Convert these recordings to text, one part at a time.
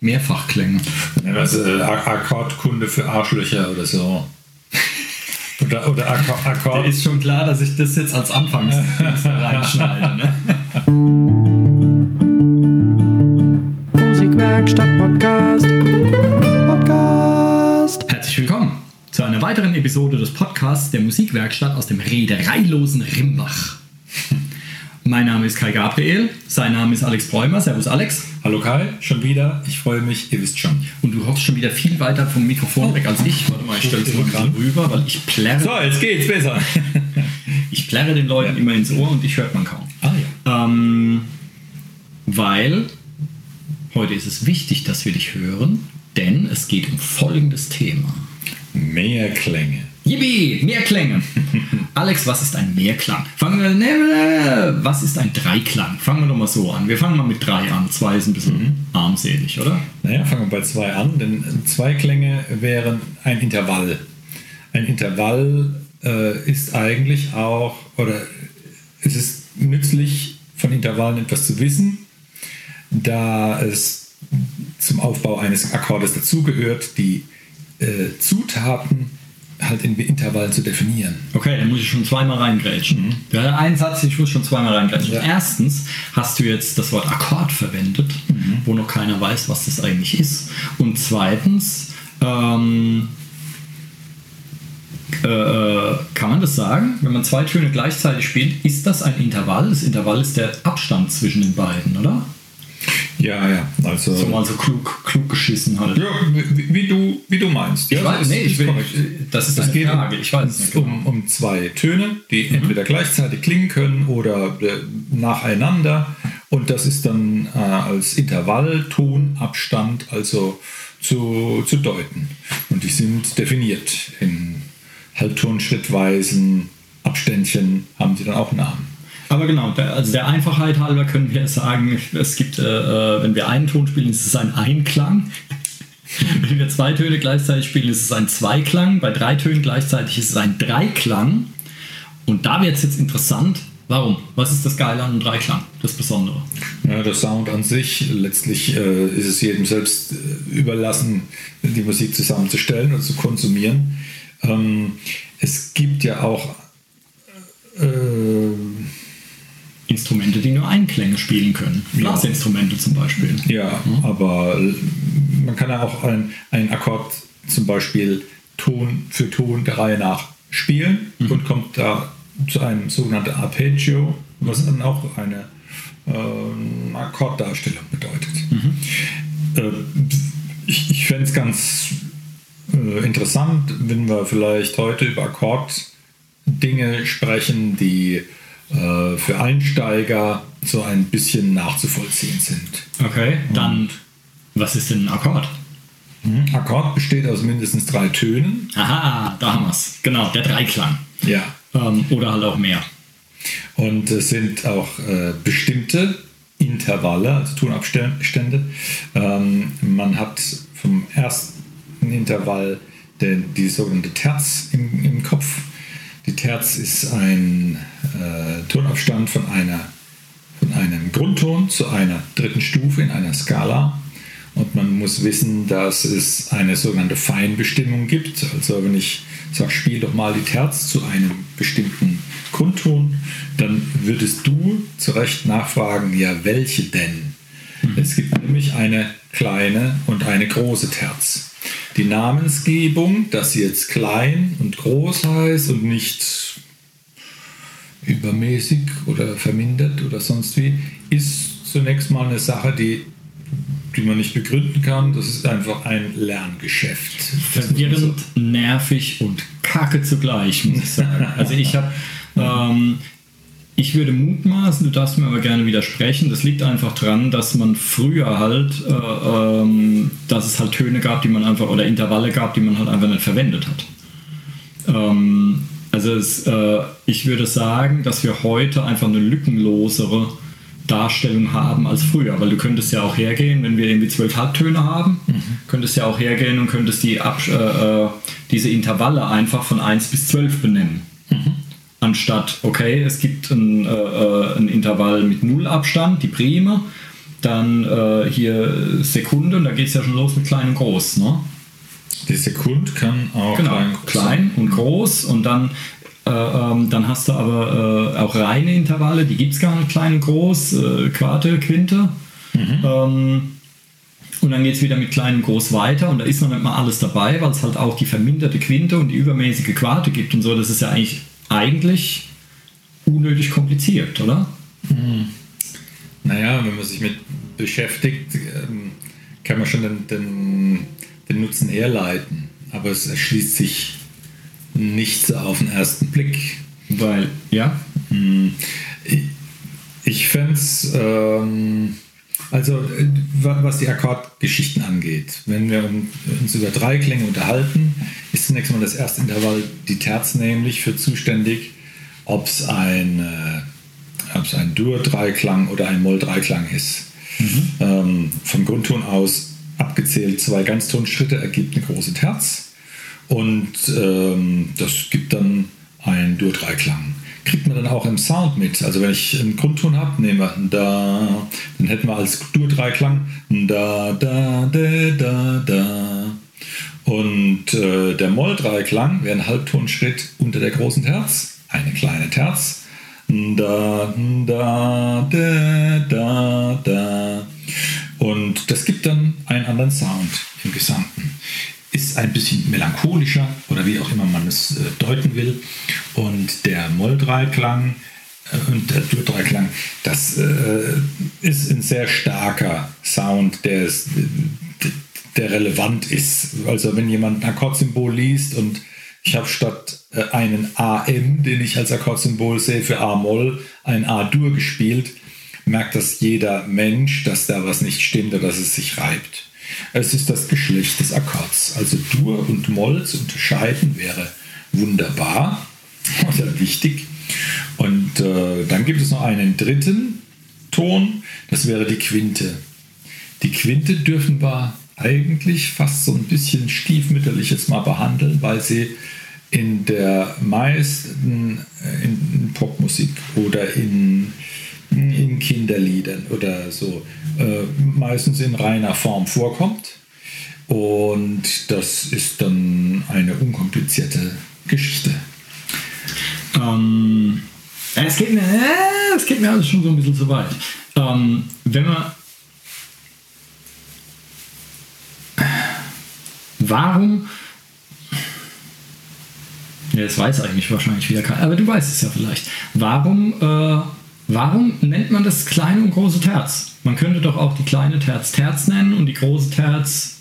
Mehrfachklänge. Also äh, Akkordkunde für Arschlöcher oder so. Oder, oder Akkord. Akkord. Ist schon klar, dass ich das jetzt als Anfangs reinschneide. Ne? Musikwerkstatt Podcast. Podcast. Herzlich willkommen zu einer weiteren Episode des Podcasts der Musikwerkstatt aus dem reedereilosen Rimbach. Mein Name ist Kai Gabriel, sein Name ist Alex Bräumer. Servus Alex. Hallo Kai, schon wieder. Ich freue mich, ihr wisst schon. Und du hockst schon wieder viel weiter vom Mikrofon weg als ich. Warte mal, ich stelle es mal gerade rüber, weil ich plärre. So, jetzt geht's besser. ich plärre den Leuten ja. immer ins Ohr und ich hört man kaum. Ah ja. Ähm, weil heute ist es wichtig, dass wir dich hören, denn es geht um folgendes Thema. Mehr Klänge. Yippie, Mehrklänge. Alex, was ist ein Mehrklang? Fangen wir, ne, was ist ein Dreiklang? Fangen wir doch mal so an. Wir fangen mal mit drei an. Zwei ist ein bisschen mhm. armselig, oder? Naja, fangen wir bei zwei an, denn zwei Klänge wären ein Intervall. Ein Intervall äh, ist eigentlich auch, oder es ist nützlich, von Intervallen etwas zu wissen, da es zum Aufbau eines Akkordes dazugehört, die äh, Zutaten halt in Intervallen zu definieren. Okay, dann muss ich schon zweimal reingrätschen. Mhm. Ja, ein Satz, ich muss schon zweimal reingrätschen. Ja. Erstens hast du jetzt das Wort Akkord verwendet, mhm. wo noch keiner weiß, was das eigentlich ist. Und zweitens, ähm, äh, äh kann man das sagen? Wenn man zwei Töne gleichzeitig spielt, ist das ein Intervall? Das Intervall ist der Abstand zwischen den beiden, oder? Ja, ja. Also, so mal so klug, klug geschissen halt. Ja, wie, wie, du, wie du meinst. Ich ja, weiß, nee, ich will, das ist das geht Frage. Ich weiß nicht genau. um, um zwei Töne, die mhm. entweder gleichzeitig klingen können oder äh, nacheinander. Und das ist dann äh, als Intervalltonabstand also zu, zu deuten. Und die sind definiert in Halbtonschrittweisen, Abständchen haben die dann auch Namen. Aber genau, der, also der Einfachheit halber können wir sagen, es gibt, äh, äh, wenn wir einen Ton spielen, ist es ein Einklang. wenn wir zwei Töne gleichzeitig spielen, ist es ein Zweiklang. Bei drei Tönen gleichzeitig ist es ein Dreiklang. Und da wird es jetzt interessant. Warum? Was ist das Geile an einem Dreiklang, das Besondere? Ja, der Sound an sich, letztlich äh, ist es jedem selbst äh, überlassen, die Musik zusammenzustellen und zu konsumieren. Ähm, es gibt ja auch äh, Instrumente, die nur Einklänge spielen können. Blasinstrumente zum Beispiel. Ja, mhm. aber man kann ja auch einen Akkord zum Beispiel Ton für Ton der Reihe nach spielen mhm. und kommt da zu einem sogenannten Arpeggio, was dann auch eine äh, Akkorddarstellung bedeutet. Mhm. Äh, ich ich fände es ganz äh, interessant, wenn wir vielleicht heute über Akkorddinge sprechen, die äh, für Einsteiger so ein bisschen nachzuvollziehen sind. Okay, dann was ist denn ein Akkord? Ein hm, Akkord besteht aus mindestens drei Tönen. Aha, da haben wir es. Genau, der Dreiklang. Ja. Ähm, oder halt auch mehr. Und es sind auch äh, bestimmte Intervalle, also Tonabstände. Ähm, man hat vom ersten Intervall den, die sogenannte Terz im, im Kopf die Terz ist ein äh, Tonabstand von, einer, von einem Grundton zu einer dritten Stufe in einer Skala. Und man muss wissen, dass es eine sogenannte Feinbestimmung gibt. Also wenn ich sage, spiel doch mal die Terz zu einem bestimmten Grundton, dann würdest du zu Recht nachfragen, ja, welche denn? Mhm. Es gibt nämlich eine kleine und eine große Terz. Die Namensgebung, dass sie jetzt klein und groß heißt und nicht übermäßig oder vermindert oder sonst wie, ist zunächst mal eine Sache, die, die man nicht begründen kann. Das ist einfach ein Lerngeschäft. Verwirrend, nervig und kacke zugleich, muss ich sagen. Also ich habe ähm, ich würde mutmaßen, du darfst mir aber gerne widersprechen. Das liegt einfach daran, dass man früher halt, äh, ähm, dass es halt Töne gab, die man einfach, oder Intervalle gab, die man halt einfach nicht verwendet hat. Ähm, also es, äh, ich würde sagen, dass wir heute einfach eine lückenlosere Darstellung haben als früher, weil du könntest ja auch hergehen, wenn wir irgendwie zwölf Halbtöne haben, mhm. könntest ja auch hergehen und könntest die äh, äh diese Intervalle einfach von 1 bis 12 benennen. Mhm anstatt, okay, es gibt ein, äh, äh, ein Intervall mit Nullabstand, die Prime, dann äh, hier Sekunde und da geht es ja schon los mit klein und groß. Ne? Die Sekund kann auch Genau, klein, klein, und groß und dann, äh, ähm, dann hast du aber äh, auch reine Intervalle, die gibt es gar nicht, klein und groß, äh, Quarte, Quinte. Ähm, und dann geht es wieder mit klein und groß weiter und da ist noch nicht mal alles dabei, weil es halt auch die verminderte Quinte und die übermäßige Quarte gibt und so. Das ist ja eigentlich, eigentlich unnötig kompliziert, oder? Naja, wenn man sich mit beschäftigt, ähm, kann man schon den, den, den Nutzen herleiten. Aber es erschließt sich nicht so auf den ersten Blick. Weil, ja, Ich fände es, ähm, also äh, wa- was die Akkordgeschichten angeht, wenn wir un- uns über Dreiklänge unterhalten, ist zunächst mal das erste Intervall die Terz nämlich für zuständig, ob es ein, äh, ob's ein Dur-Dreiklang oder ein Moll-Dreiklang ist. Ähm, vom Grundton aus abgezählt zwei Ganztonschritte ergibt eine große Terz und ähm, das gibt dann einen Dur-Dreiklang. Kriegt man dann auch im Sound mit. Also wenn ich einen Grundton habe, nehmen wir da, dann hätten wir als Dur-Dreiklang da, da, da, da, da. Und äh, der Moll-Dreiklang wäre ein Halbtonschritt unter der großen Terz, eine kleine Terz. Da, da, da, da, da. Und das gibt dann einen anderen Sound im Gesamten. Ist ein bisschen melancholischer oder wie auch immer man es äh, deuten will. Und der Moll-Dreiklang äh, und der Dur-Dreiklang, das äh, ist ein sehr starker Sound, der, ist, der relevant ist. Also wenn jemand ein Akkordsymbol liest und ich habe statt einen AM, den ich als Akkordsymbol sehe, für A-Moll, ein A-Dur gespielt, merkt das jeder Mensch, dass da was nicht stimmt oder dass es sich reibt. Es ist das Geschlecht des Akkords. Also Dur und Moll zu unterscheiden wäre wunderbar oder wichtig. Und äh, dann gibt es noch einen dritten Ton, das wäre die Quinte. Die Quinte dürfen wir eigentlich fast so ein bisschen stiefmütterlich jetzt mal behandeln, weil sie in der meisten äh, in Popmusik oder in, in Kinderliedern oder so äh, meistens in reiner Form vorkommt. Und das ist dann eine unkomplizierte Geschichte. Ähm, es, geht mir, äh, es geht mir alles schon so ein bisschen zu weit. Ähm, wenn man. Warum. Ja, das weiß eigentlich wahrscheinlich wieder keiner, aber du weißt es ja vielleicht. Warum, äh, warum nennt man das kleine und große Terz? Man könnte doch auch die kleine Terz Terz nennen und die große Terz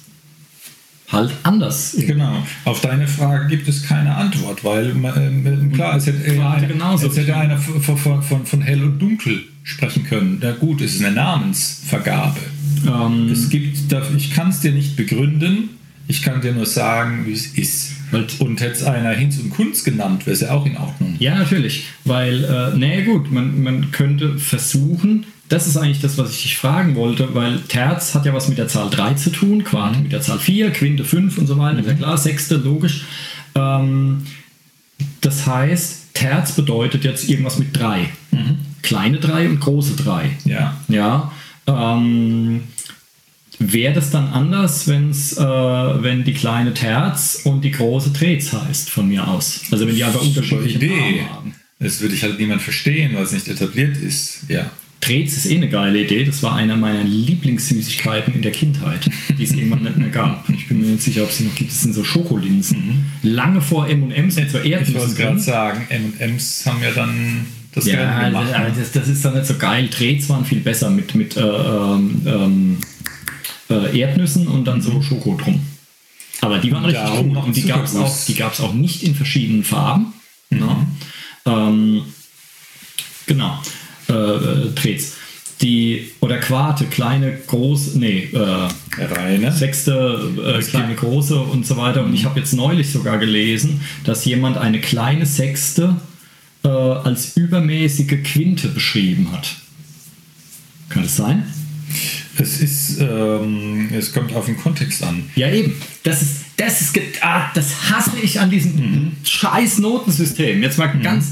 halt anders. Genau. Auf deine Frage gibt es keine Antwort, weil ähm, klar, es hätte, äh, Quarte einer, genauso. es hätte einer von, von, von, von hell und dunkel sprechen können. Na gut, es ist eine Namensvergabe. Ähm, Es gibt, ich kann es dir nicht begründen, ich kann dir nur sagen, wie es ist. Und hätte es einer Hinz und Kunz genannt, wäre es ja auch in Ordnung. Ja, natürlich. Weil, äh, naja gut, man, man könnte versuchen, das ist eigentlich das, was ich dich fragen wollte, weil Terz hat ja was mit der Zahl 3 zu tun, Quarte mit der Zahl 4, Quinte 5 und so weiter, ist ja klar, Sechste, logisch. Ähm, das heißt, Terz bedeutet jetzt irgendwas mit 3. Kleine 3 und große 3. Ja. Ja. Ähm, Wäre das dann anders, wenn's, äh, wenn die kleine Terz und die große Trez heißt, von mir aus? Also wenn die aber unterschiedliche Idee. Namen haben. Das würde ich halt niemand verstehen, weil es nicht etabliert ist. Ja. Trez ist eh eine geile Idee. Das war einer meiner Lieblingssüßigkeiten in der Kindheit, die es irgendwann nicht mehr gab. Ich bin mir nicht sicher, ob es sie noch gibt. Das sind so Schokolinsen. Lange vor M&M's und so Mhm. Ich wollte gerade sagen, M&M's haben ja dann das Ja, gemacht. das, das, ist dann nicht so geil. Trez waren viel besser mit, mit äh, ähm, ähm, äh, Erdnüssen und dann so Schoko drum. Aber die waren richtig gut. Und die gab es auch, die gab's auch nicht in verschiedenen Farben. Ne? Ähm, genau. Äh, Trez. Die, oder Quarte, kleine, große, nee, äh, Reine. sechste, äh, kleine, große und so weiter. Und ich habe jetzt neulich sogar gelesen, dass jemand eine kleine Sechste äh, als übermäßige Quinte beschrieben hat. Kann das sein? Es ist, ähm, es kommt auf den Kontext an. Ja, eben. Das ist, das ist, ah, das hasse ich an diesem scheiß Notensystem. Jetzt mal ganz,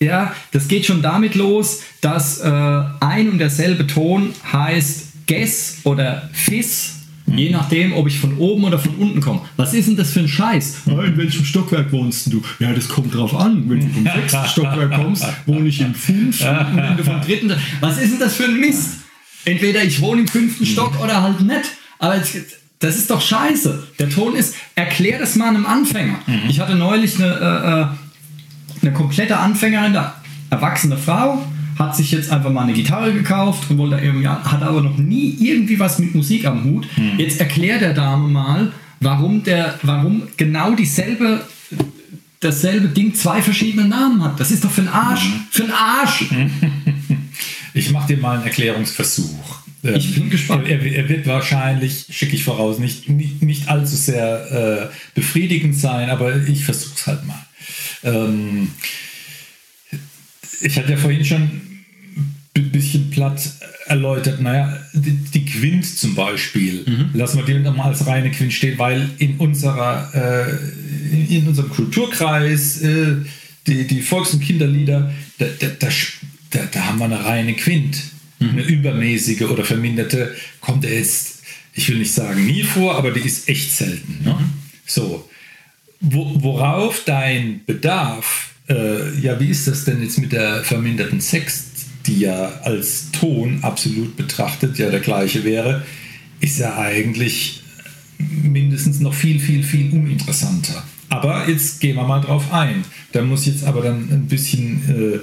ja, das geht schon damit los, dass äh, ein und derselbe Ton heißt Ges oder Fis. Je nachdem, ob ich von oben oder von unten komme. Was ist denn das für ein Scheiß? Ja, in welchem Stockwerk wohnst du? Ja, das kommt drauf an. Wenn du vom sechsten Stockwerk kommst, wohne ich im fünften. Und wenn du vom dritten. Was ist denn das für ein Mist? Entweder ich wohne im fünften Stock oder halt nicht. Aber es, das ist doch scheiße. Der Ton ist, erklär das mal einem Anfänger. Ich hatte neulich eine, äh, äh, eine komplette Anfängerin, eine erwachsene Frau, hat sich jetzt einfach mal eine Gitarre gekauft und wollte irgendwie, hat aber noch nie irgendwie was mit Musik am Hut. Jetzt erklär der Dame mal, warum der, warum genau dieselbe dasselbe Ding zwei verschiedene Namen hat. Das ist doch für einen Arsch. Für einen Arsch. Ich mache dir mal einen Erklärungsversuch. Ähm, Ich bin gespannt. Er, er wird wahrscheinlich, schicke ich voraus, nicht, nicht, nicht allzu sehr äh, befriedigend sein, aber ich versuche es halt mal. Ähm, ich hatte ja vorhin schon ein bisschen platt erläutert, naja, die, die Quint zum Beispiel, lassen wir die nochmal als reine Quint stehen, weil in unserer, äh, in, in unserem Kulturkreis, äh, die, die Volks- und Kinderlieder, da, da, da, da, da haben wir eine reine Quint. Eine übermäßige oder verminderte kommt jetzt, ich will nicht sagen nie vor, aber die ist echt selten. Ne? So, wo, worauf dein Bedarf, äh, ja, wie ist das denn jetzt mit der verminderten Sext, die ja als Ton absolut betrachtet ja der gleiche wäre, ist ja eigentlich mindestens noch viel, viel, viel uninteressanter. Aber jetzt gehen wir mal drauf ein. Da muss jetzt aber dann ein bisschen äh,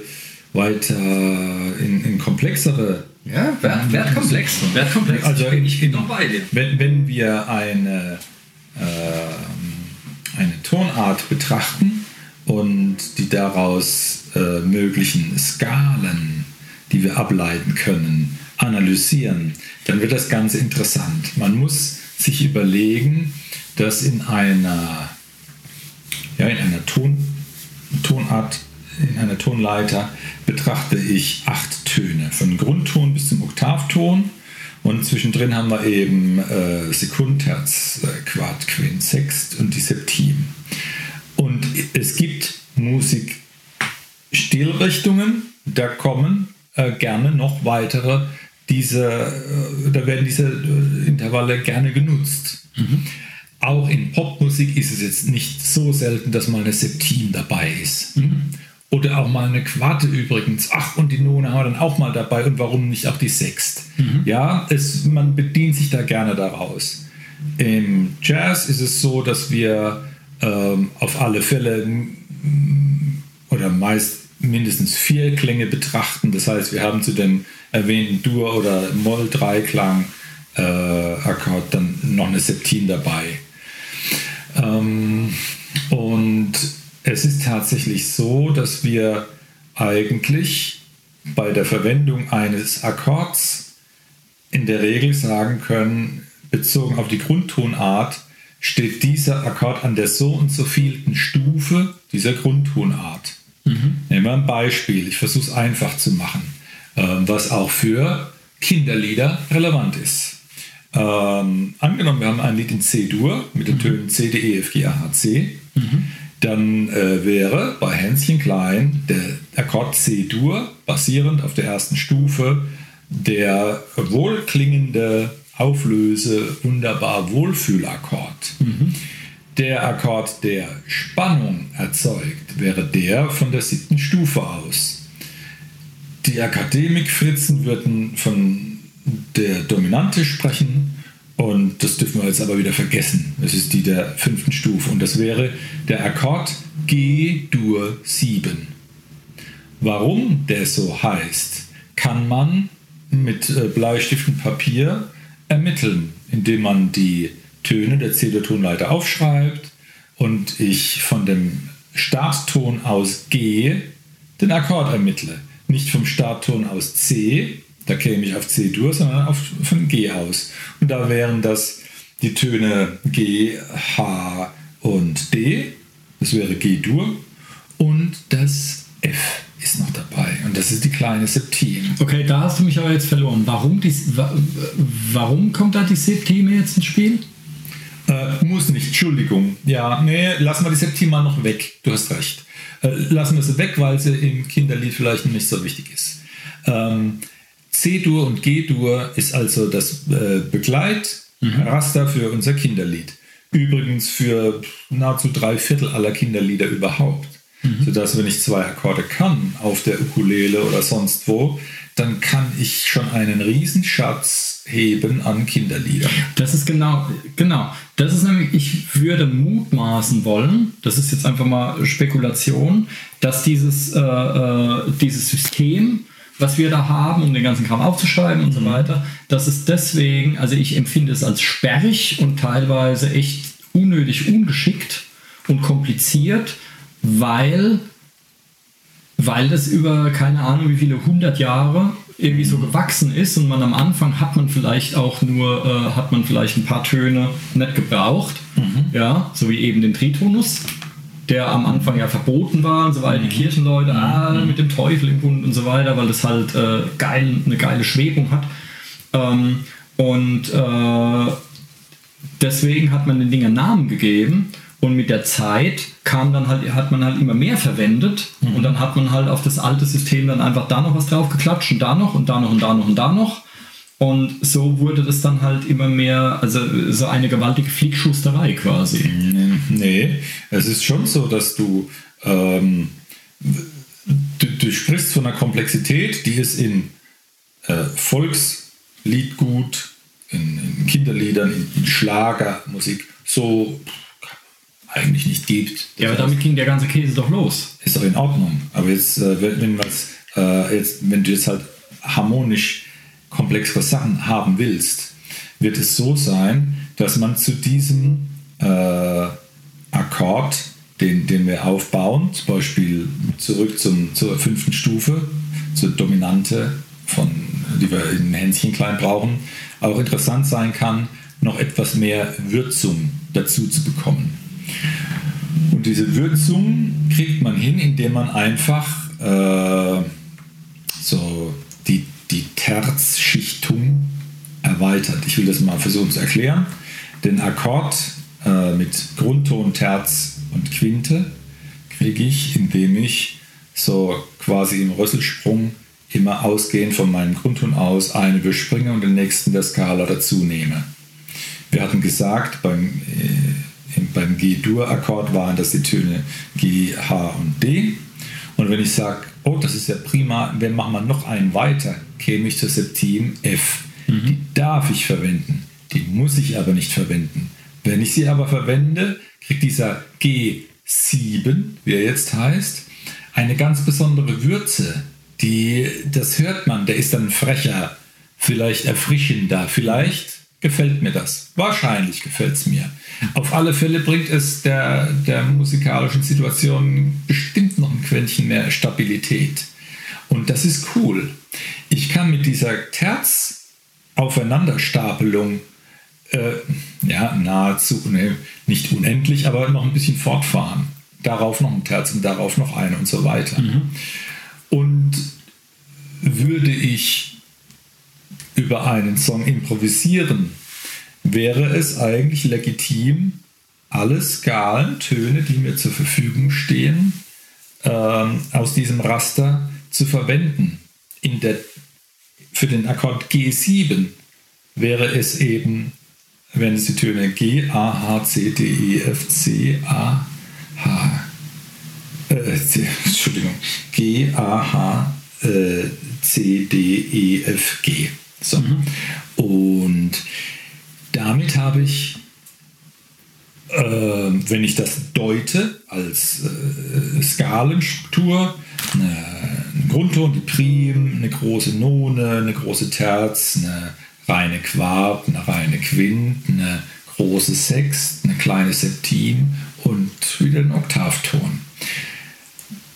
weiter in, in komplexere Ja, werd, werd komplex. Werd komplex. Also ich bin noch bei dir. wenn, wenn wir eine, äh, eine Tonart betrachten und die daraus äh, möglichen Skalen, die wir ableiten können, analysieren, dann wird das Ganze interessant. Man muss sich überlegen, dass in einer, ja, in einer Ton, Tonart, in einer Tonleiter betrachte ich acht Töne, von Grundton bis zum Oktavton. Und zwischendrin haben wir eben äh, Sekundherz, äh, Quart, Quint, Sext und die Septim. Und es gibt Musikstilrichtungen, da kommen äh, gerne noch weitere, diese, äh, da werden diese äh, Intervalle gerne genutzt. Auch in Popmusik ist es jetzt nicht so selten, dass mal eine Septim dabei ist. Oder auch mal eine Quarte übrigens. Ach, und die None haben wir dann auch mal dabei. Und warum nicht auch die Sext? Ja, es, man bedient sich da gerne daraus. Im Jazz ist es so, dass wir ähm, auf alle Fälle oder meist mindestens vier Klänge betrachten. Das heißt, wir haben zu dem erwähnten Dur- oder Moll-Dreiklang äh, Akkord dann noch eine Septim dabei. Ähm, und es ist tatsächlich so, dass wir eigentlich bei der Verwendung eines Akkords in der Regel sagen können, bezogen auf die Grundtonart, steht dieser Akkord an der so und so vielten Stufe dieser Grundtonart. Nehmen wir ein Beispiel, ich versuche es einfach zu machen, ähm, was auch für Kinderlieder relevant ist. Ähm, angenommen, wir haben ein Lied in C-Dur mit den Tönen C, D, E, F, G, A, H, C. Dann äh, wäre bei Hänschen Klein der Akkord C-Dur basierend auf der ersten Stufe der wohlklingende, auflöse, wunderbar Wohlfühlakkord. Der Akkord, der Spannung erzeugt, wäre der von der siebten Stufe aus. Die Akademikfritzen würden von der Dominante sprechen und das dürfen wir jetzt aber wieder vergessen. Es ist die der fünften Stufe und das wäre der Akkord G-Dur 7. Warum der so heißt, kann man mit äh, Bleistift und Papier ermitteln, indem man die Töne der C-Dur-Tonleiter aufschreibt und ich von dem Startton aus G den Akkord ermittle. Nicht vom Startton aus C, da käme ich auf C-Dur, sondern auf, von G aus. Und da wären das die Töne G, H und D. Das wäre G-Dur. Und das F ist noch dabei. Und das ist die kleine Septim. Okay, da hast du mich aber jetzt verloren. Warum, die, wa- warum kommt da die Septime jetzt ins Spiel? Äh, muss nicht, Entschuldigung. Ja, nee, lassen wir die Septim mal noch weg. Du hast recht. Äh, lassen wir sie weg, weil sie im Kinderlied vielleicht nicht so wichtig ist. Ähm, C-Dur und G-Dur ist also das äh, Begleitraster für unser Kinderlied. Übrigens für nahezu drei Viertel aller Kinderlieder überhaupt. Sodass, wenn ich zwei Akkorde kann auf der Ukulele oder sonst wo, dann kann ich schon einen Riesenschatz heben an Kinderliedern. Das ist genau, genau. Das ist nämlich, ich würde mutmaßen wollen, das ist jetzt einfach mal Spekulation, dass dieses, äh, äh, dieses System, was wir da haben, um den ganzen Kram aufzuschreiben und so weiter, dass es deswegen, also ich empfinde es als sperrig und teilweise echt unnötig ungeschickt und kompliziert, weil weil das über keine Ahnung wie viele hundert Jahre irgendwie so gewachsen ist und man am Anfang hat man vielleicht auch nur äh, hat man vielleicht ein paar Töne nicht gebraucht, ja, so wie eben den Tritonus, der am Anfang ja verboten war und so weiter, die Kirchenleute ah, mit dem Teufel im Bund und so weiter, weil das halt äh, geil, eine geile Schwebung hat. Ähm, und äh, deswegen hat man den Dingen Namen gegeben und mit der Zeit kam dann halt, hat man halt immer mehr verwendet und dann hat man halt auf das alte System dann einfach da noch was drauf geklatscht und da noch und da noch und da noch und da noch. Und so wurde das dann halt immer mehr, also so eine gewaltige Fliegschusterei quasi. Nee, es ist schon so, dass du, ähm, du, du sprichst von einer Komplexität, die es in äh, Volksliedgut, in, in Kinderliedern, in, in Schlagermusik so eigentlich nicht gibt. Ja, aber damit ging der ganze Käse doch los. ist doch in Ordnung. Aber jetzt, äh, wenn, wenn, was, äh, jetzt, wenn du jetzt halt harmonisch komplexere Sachen haben willst, wird es so sein, dass man zu diesem äh, Akkord, den, den wir aufbauen, zum Beispiel zurück zum, zur fünften Stufe, zur Dominante, von, die wir in Hänschen klein brauchen, auch interessant sein kann, noch etwas mehr Würzung dazu zu bekommen. Und diese Würzung kriegt man hin, indem man einfach äh, so die, Terzschichtung erweitert. Ich will das mal versuchen zu erklären. Den Akkord äh, mit Grundton, Terz und Quinte kriege ich, indem ich so quasi im Rösselsprung immer ausgehend von meinem Grundton aus eine überspringe und den nächsten der Skala dazu nehme. Wir hatten gesagt, beim äh, beim G-Dur-Akkord waren das die Töne G, H und D. Und wenn ich sage, oh, das ist ja prima, wenn machen wir noch einen weiter, käme ich zur Septim F. Mhm. Die darf ich verwenden, die muss ich aber nicht verwenden. Wenn ich sie aber verwende, kriegt dieser G7, wie er jetzt heißt, eine ganz besondere Würze. Die, das hört man, der ist dann frecher, vielleicht erfrischender, vielleicht gefällt mir das. Wahrscheinlich gefällt es mir. Auf alle Fälle bringt es der, der musikalischen Situation bestimmt noch ein Quäntchen mehr Stabilität. Und das ist cool. Ich kann mit dieser Terz-Aufeinanderstapelung äh, ja, nahezu, ne, nicht unendlich, aber noch ein bisschen fortfahren. Darauf noch ein Terz und darauf noch eine und so weiter. Mhm. Und würde ich über einen Song improvisieren, wäre es eigentlich legitim, alle Skalen, Töne, die mir zur Verfügung stehen, ähm, aus diesem Raster zu verwenden. In der, für den Akkord G7 wäre es eben, wenn es die Töne G, A, H, C, D, E, F, C, A, H, äh, C, Entschuldigung, G, A, H, äh, C, D, E, F, G. So. Mhm. Und damit habe ich, äh, wenn ich das deute als äh, Skalenstruktur, eine, eine Grundton, die Prim, eine große None, eine große Terz, eine reine Quart, eine reine Quint, eine große Sext, eine kleine Septim und wieder ein Oktavton.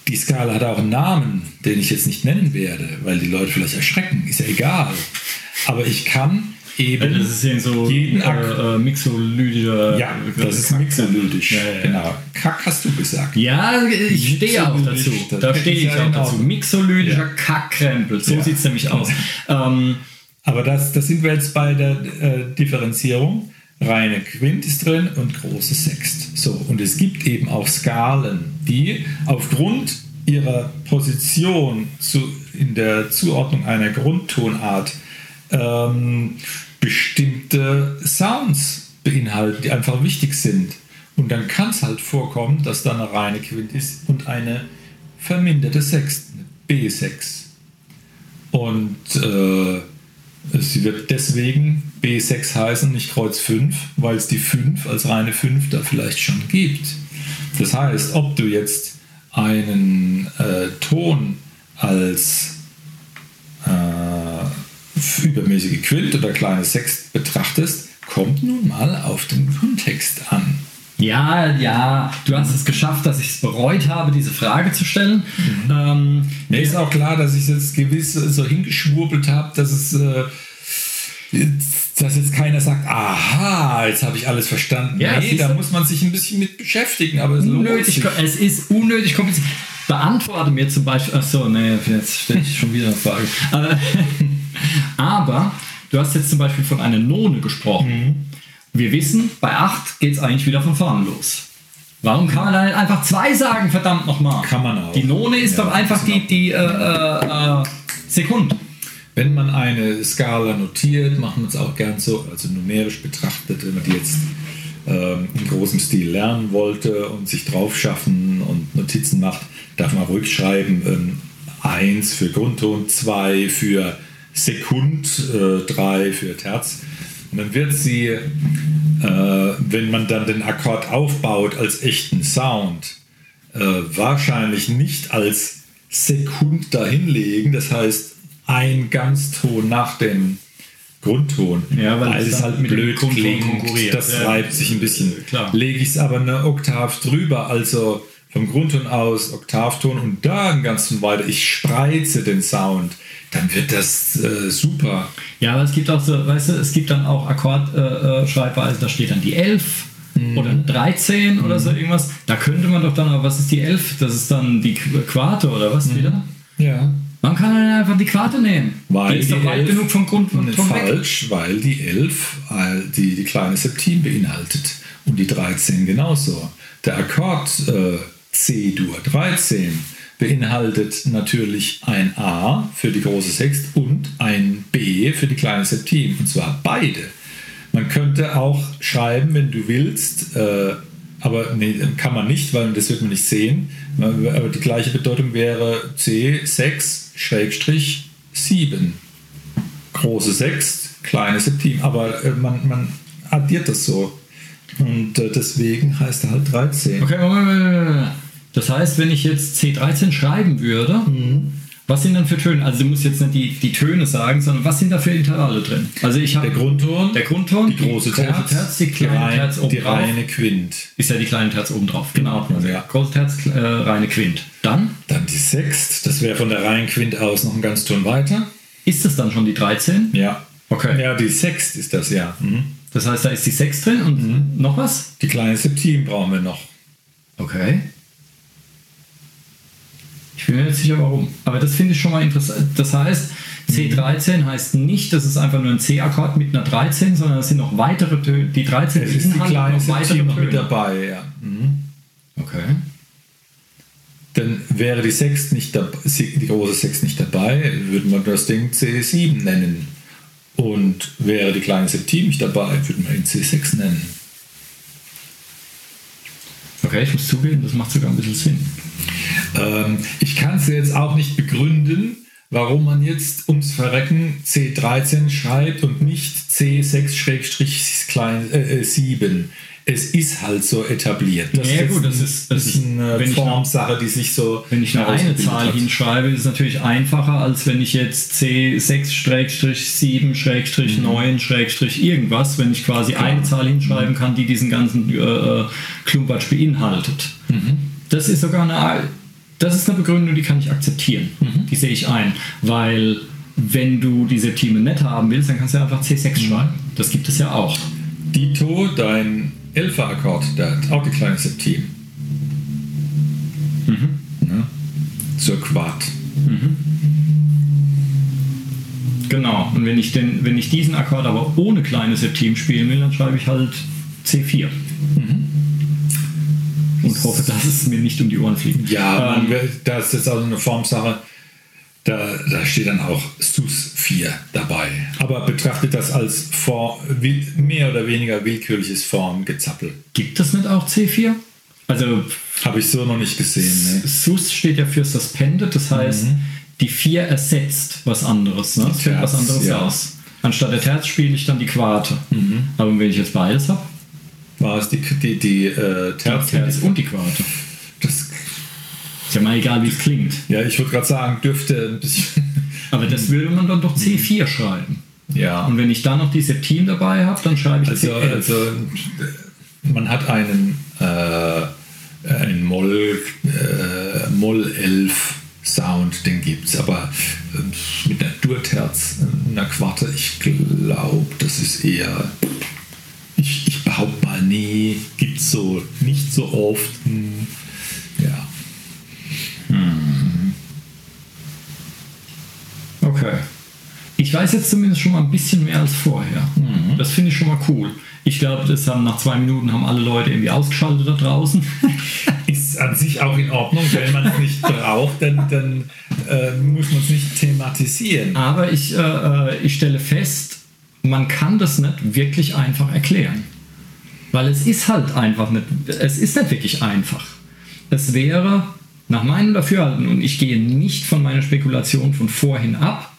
Die Skala hat auch einen Namen, den ich jetzt nicht nennen werde, weil die Leute vielleicht erschrecken. Ist ja egal. Aber ich kann eben. Das ist eben so jeden äh, äh, mixolydischer. Ja, das ist mixolydisch. Ja, ja. Genau. Kack hast du gesagt. Ja, ich stehe auch dazu. Da stehe ich auch dazu. Mixolydischer ja. Kackkrempel. So ja. sieht es nämlich aus. ähm, Aber das, das sind wir jetzt bei der äh, Differenzierung. Reine Quint ist drin und große Sext. So, und es gibt eben auch Skalen, die aufgrund ihrer Position zu, in der Zuordnung einer Grundtonart ähm, bestimmte Sounds beinhalten, die einfach wichtig sind. Und dann kann es halt vorkommen, dass da eine reine Quint ist und eine verminderte Sechst, B6. Und äh, sie wird deswegen B6 heißen, nicht Kreuz 5, weil es die 5 als reine 5 da vielleicht schon gibt. Das heißt, ob du jetzt einen äh, Ton als übermäßige Quint oder kleine Sext betrachtest, kommt nun mal auf den Kontext an. Ja, ja, du hast es geschafft, dass ich es bereut habe, diese Frage zu stellen. Mhm. Ähm, Mir ist auch klar, dass ich es jetzt gewiss so hingeschwurbelt habe, dass es äh, dass jetzt keiner sagt, aha, jetzt habe ich alles verstanden. Ja, nee, da muss man sich ein bisschen mit beschäftigen, aber es unnötig, es ist unnötig kompliziert. Beantworte mir zum Beispiel, achso, nee, jetzt stelle ich schon wieder eine Frage. Aber du hast jetzt zum Beispiel von einer None gesprochen. Mhm. Wir wissen, bei 8 geht es eigentlich wieder von vorne los. Warum kann man da nicht einfach zwei sagen, verdammt nochmal? Kann man auch. Die None ist ja, doch einfach die, die äh, äh, äh Sekunde. Wenn man eine Skala notiert, macht man es auch gern so, also numerisch betrachtet, wenn man die jetzt ähm, in großem Stil lernen wollte und sich drauf schaffen und Notizen macht, darf man ruhig schreiben, ähm, 1 für Grundton, 2 für Sekund, äh, 3 für Terz. Und dann wird sie, äh, wenn man dann den Akkord aufbaut als echten Sound, äh, wahrscheinlich nicht als Sekund dahinlegen. Das heißt, ein Ganzton nach dem Grundton, ja, weil, weil es halt mit blöd klingt. Das ja, reibt sich ein bisschen. Klar. Lege ich es aber eine Oktav drüber, also vom Grundton aus Oktavton und da einen ganzen weiter, ich spreize den Sound, dann wird das äh, super. Ja, aber es gibt auch so, weißt du, es gibt dann auch Akkordschreibweise, äh, da steht dann die 11 mhm. oder 13 mhm. oder so irgendwas. Da könnte man doch dann, aber was ist die 11? Das ist dann die Quarte oder was mhm. wieder? Ja. Man kann dann einfach die Quarte nehmen. Weil die ist doch weit genug vom Grund von Falsch, weg. weil die 11 die, die kleine Septim beinhaltet und die 13 genauso. Der Akkord äh, C-Dur 13 beinhaltet natürlich ein A für die große Sext und ein B für die kleine Septim. Und zwar beide. Man könnte auch schreiben, wenn du willst, äh, aber nee, kann man nicht, weil das wird man nicht sehen. Aber die gleiche Bedeutung wäre C6 Schrägstrich 7. Große Sext, kleine Septim. Aber äh, man, man addiert das so. Und äh, deswegen heißt er halt 13. Okay, Moment, Das heißt, wenn ich jetzt C13 schreiben würde, mhm. was sind dann für Töne? Also du musst jetzt nicht die, die Töne sagen, sondern was sind da für Intervalle drin? Also ich habe der Grundton, der Grundton, die große Terz, Terz die kleine die Terz oben die reine Quint. Ist ja die kleine Terz oben drauf. Genau. Also ja. Große Terz, äh, reine Quint. Dann? Dann die Sext, das wäre von der reinen Quint aus noch ein ganz Ton weiter. Ist das dann schon die 13? Ja. Okay. Ja, die Sext ist das, ja. Mhm. Das heißt, da ist die Sext drin und mhm. noch was? Die kleine Septim brauchen wir noch. Okay. Ich bin mir nicht sicher, warum. Aber das finde ich schon mal interessant. Das heißt, C13 heißt nicht, dass es einfach nur ein C-Akkord mit einer 13, sondern es sind noch weitere Töne. Die 13 es ist die kleine noch mit dabei, ja. Mhm. Okay dann wäre die Sext nicht dabei, die große Sext nicht dabei, würde man das Ding C7 nennen. Und wäre die kleine Septim nicht dabei, würde man ihn C6 nennen. Okay, ich muss zugeben, das macht sogar ein bisschen Sinn. Ähm, ich kann es jetzt auch nicht begründen, warum man jetzt ums Verrecken C13 schreibt und nicht C6-7 es ist halt so etabliert. Das ja, gut, das ist, das ist eine Formsache, die sich so. Wenn ich eine eine Zahl hat. hinschreibe, ist es natürlich einfacher, als wenn ich jetzt C6-7-9- mhm. irgendwas, wenn ich quasi Klar. eine Zahl hinschreiben kann, die diesen ganzen äh, Klumpatsch beinhaltet. Mhm. Das ist sogar eine. Das ist eine Begründung, die kann ich akzeptieren. Mhm. Die sehe ich ein. Weil wenn du die Septime nett haben willst, dann kannst du ja einfach C6 mhm. schreiben. Das gibt es ja auch. Dito, dein Elfer-Akkord, der hat auch die kleine Septim. Mhm. Ja, zur Quart. Mhm. Genau, und wenn ich, den, wenn ich diesen Akkord aber ohne kleine Septim spielen will, dann schreibe ich halt C4. Und hoffe, dass es mir nicht um die Ohren fliegt. Ja, ähm, das ist jetzt auch eine Formsache. Da, da, steht dann auch SUS 4 dabei. Aber betrachtet das als Form, mehr oder weniger willkürliches Formgezappel. Gibt es nicht auch C4? Also habe ich so noch nicht gesehen. Ne? SUS steht ja für Suspended, das heißt, mhm. die 4 ersetzt was anderes. Ne? Es was anderes ja. aus. Anstatt der Terz spiele ich dann die Quarte. Mhm. Aber wenn ich jetzt beides habe, war es die, die, die äh, Terz, Terz und die Quarte. Das ist ja mal egal, wie es klingt. Ja, ich würde gerade sagen, dürfte ein bisschen. Aber das würde man dann doch C4 schreiben. Ja. Und wenn ich da noch die Septim dabei habe, dann schreibe ich also, C11. Also, man hat einen, äh, einen Moll, äh, Moll 11 Sound, den gibt es, aber äh, mit einer Durterz, einer Quarte, ich glaube, das ist eher nee, gibt es so nicht so oft. Hm, ja. Hm. Okay. Ich weiß jetzt zumindest schon mal ein bisschen mehr als vorher. Mhm. Das finde ich schon mal cool. Ich glaube, das haben nach zwei Minuten haben alle Leute irgendwie ausgeschaltet da draußen. Ist an sich auch in Ordnung, wenn man es nicht braucht, dann, dann äh, muss man es nicht thematisieren. Aber ich, äh, äh ich stelle fest, man kann das nicht wirklich einfach erklären. Weil es ist halt einfach nicht, es ist nicht wirklich einfach. Es wäre nach meinem Dafürhalten, und ich gehe nicht von meiner Spekulation von vorhin ab,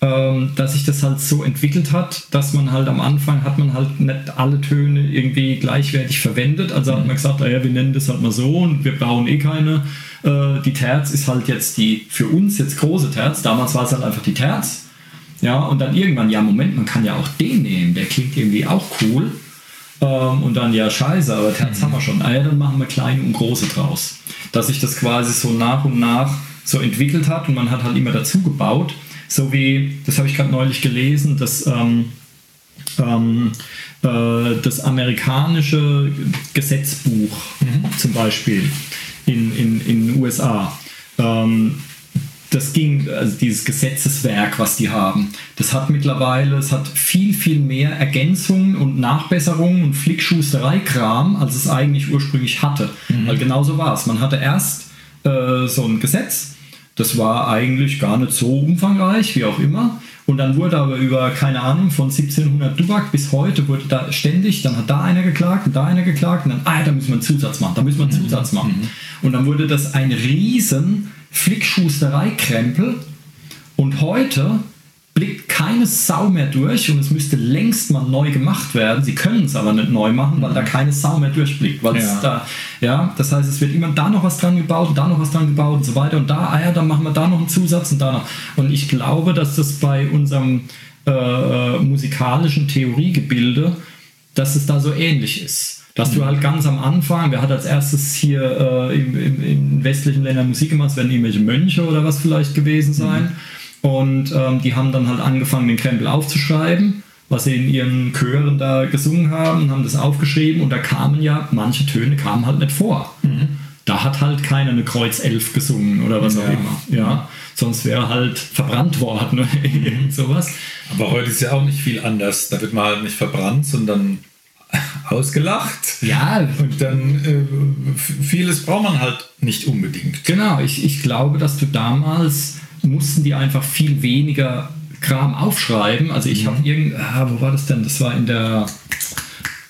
ähm, dass sich das halt so entwickelt hat, dass man halt am Anfang hat man halt nicht alle Töne irgendwie gleichwertig verwendet. Also hat man gesagt, naja, wir nennen das halt mal so und wir bauen eh keine. Äh, die Terz ist halt jetzt die für uns jetzt große Terz. Damals war es halt einfach die Terz. Ja, und dann irgendwann, ja, Moment, man kann ja auch den nehmen, der klingt irgendwie auch cool. Ähm, und dann, ja, scheiße, aber Terz haben wir schon. Ah ja, dann machen wir kleine und große draus. Dass sich das quasi so nach und nach so entwickelt hat und man hat halt immer dazu gebaut. So wie, das habe ich gerade neulich gelesen, dass ähm, ähm, äh, das amerikanische Gesetzbuch mhm. zum Beispiel in, in, in den USA. Ähm, das ging, also dieses Gesetzeswerk, was die haben, das hat mittlerweile, es hat viel, viel mehr Ergänzungen und Nachbesserungen und Flickschusterei-Kram, als es eigentlich ursprünglich hatte. Mhm. Weil genau so war es. Man hatte erst äh, so ein Gesetz, das war eigentlich gar nicht so umfangreich, wie auch immer. Und dann wurde aber über, keine Ahnung, von 1700 Dubak bis heute wurde da ständig, dann hat da einer geklagt und da einer geklagt und dann, ah, da müssen wir einen Zusatz machen, da müssen wir einen mhm. Zusatz machen. Mhm. Und dann wurde das ein riesen Flickschusterei-Krempel und heute blickt keine Sau mehr durch und es müsste längst mal neu gemacht werden. Sie können es aber nicht neu machen, weil da mhm. keine Sau mehr durchblickt. Weil ja. da, ja, das heißt, es wird immer da noch was dran gebaut und da noch was dran gebaut und so weiter und da, ah ja, dann machen wir da noch einen Zusatz und da noch. Und ich glaube, dass das bei unserem äh, äh musikalischen Theoriegebilde, dass es da so ähnlich ist dass du halt ganz am Anfang, wer hat als erstes hier äh, im, im, in westlichen Ländern Musik gemacht, es werden irgendwelche Mönche oder was vielleicht gewesen mhm. sein. Mhm. Und ähm, die haben dann halt angefangen, den Krempel aufzuschreiben, was sie in ihren Chören da gesungen haben, haben das aufgeschrieben und da kamen ja, manche Töne kamen halt nicht vor. Mhm. Da hat halt keiner eine Kreuz 11 gesungen oder was ja. auch immer. Ja. Sonst wäre halt verbrannt worden oder irgend sowas. Aber heute ist ja auch nicht viel anders. Da wird man halt nicht verbrannt, sondern ausgelacht. Ja. Und dann äh, vieles braucht man halt nicht unbedingt. Genau, ich, ich glaube, dass du damals mussten die einfach viel weniger Kram aufschreiben. Also ich mhm. habe irgend, ah, wo war das denn? Das war in der,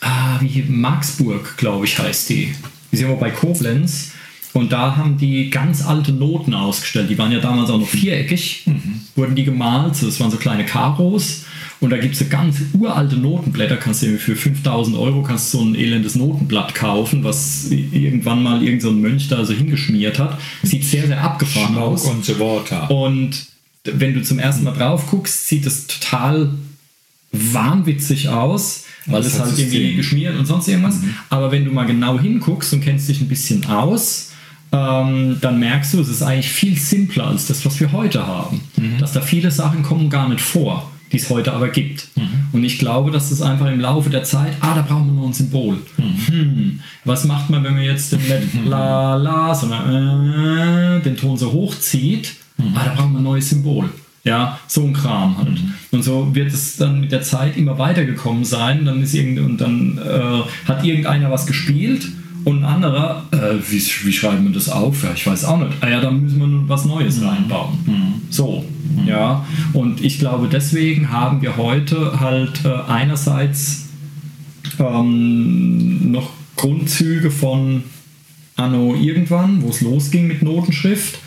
ah, wie Marksburg, glaube ich, heißt die. Die sind aber bei Koblenz. Und da haben die ganz alte Noten ausgestellt. Die waren ja damals auch noch viereckig. Mhm. Wurden die gemalt. Das waren so kleine Karos. Und da gibt es so ganz uralte Notenblätter, kannst du für 5000 Euro kannst so ein elendes Notenblatt kaufen, was irgendwann mal irgendein so Mönch da so hingeschmiert hat. Sieht sehr, sehr abgefahren Schmuck aus. Und so weiter. Und wenn du zum ersten Mal drauf guckst, sieht es total wahnwitzig aus, weil das es halt System. irgendwie geschmiert und sonst irgendwas. Mhm. Aber wenn du mal genau hinguckst und kennst dich ein bisschen aus, ähm, dann merkst du, es ist eigentlich viel simpler als das, was wir heute haben. Mhm. Dass da viele Sachen kommen gar nicht vor die es heute aber gibt. Mhm. Und ich glaube, dass das einfach im Laufe der Zeit, ah, da brauchen wir noch ein Symbol. Mhm. Hm, was macht man, wenn man jetzt den nicht la la, sondern äh, den Ton so hochzieht? Mhm. Ah, da brauchen wir ein neues Symbol. Ja, so ein Kram halt. Mhm. Und so wird es dann mit der Zeit immer weitergekommen sein. Dann ist irgend, und dann äh, hat irgendeiner was gespielt Und ein anderer, äh, wie, wie schreiben wir das auf? Ja, ich weiß auch nicht. Ah ja, dann müssen wir nun was Neues Mhm. reinbauen. So, ja. Und ich glaube, deswegen haben wir heute halt äh, einerseits ähm, noch Grundzüge von Anno irgendwann, wo es losging mit Notenschrift.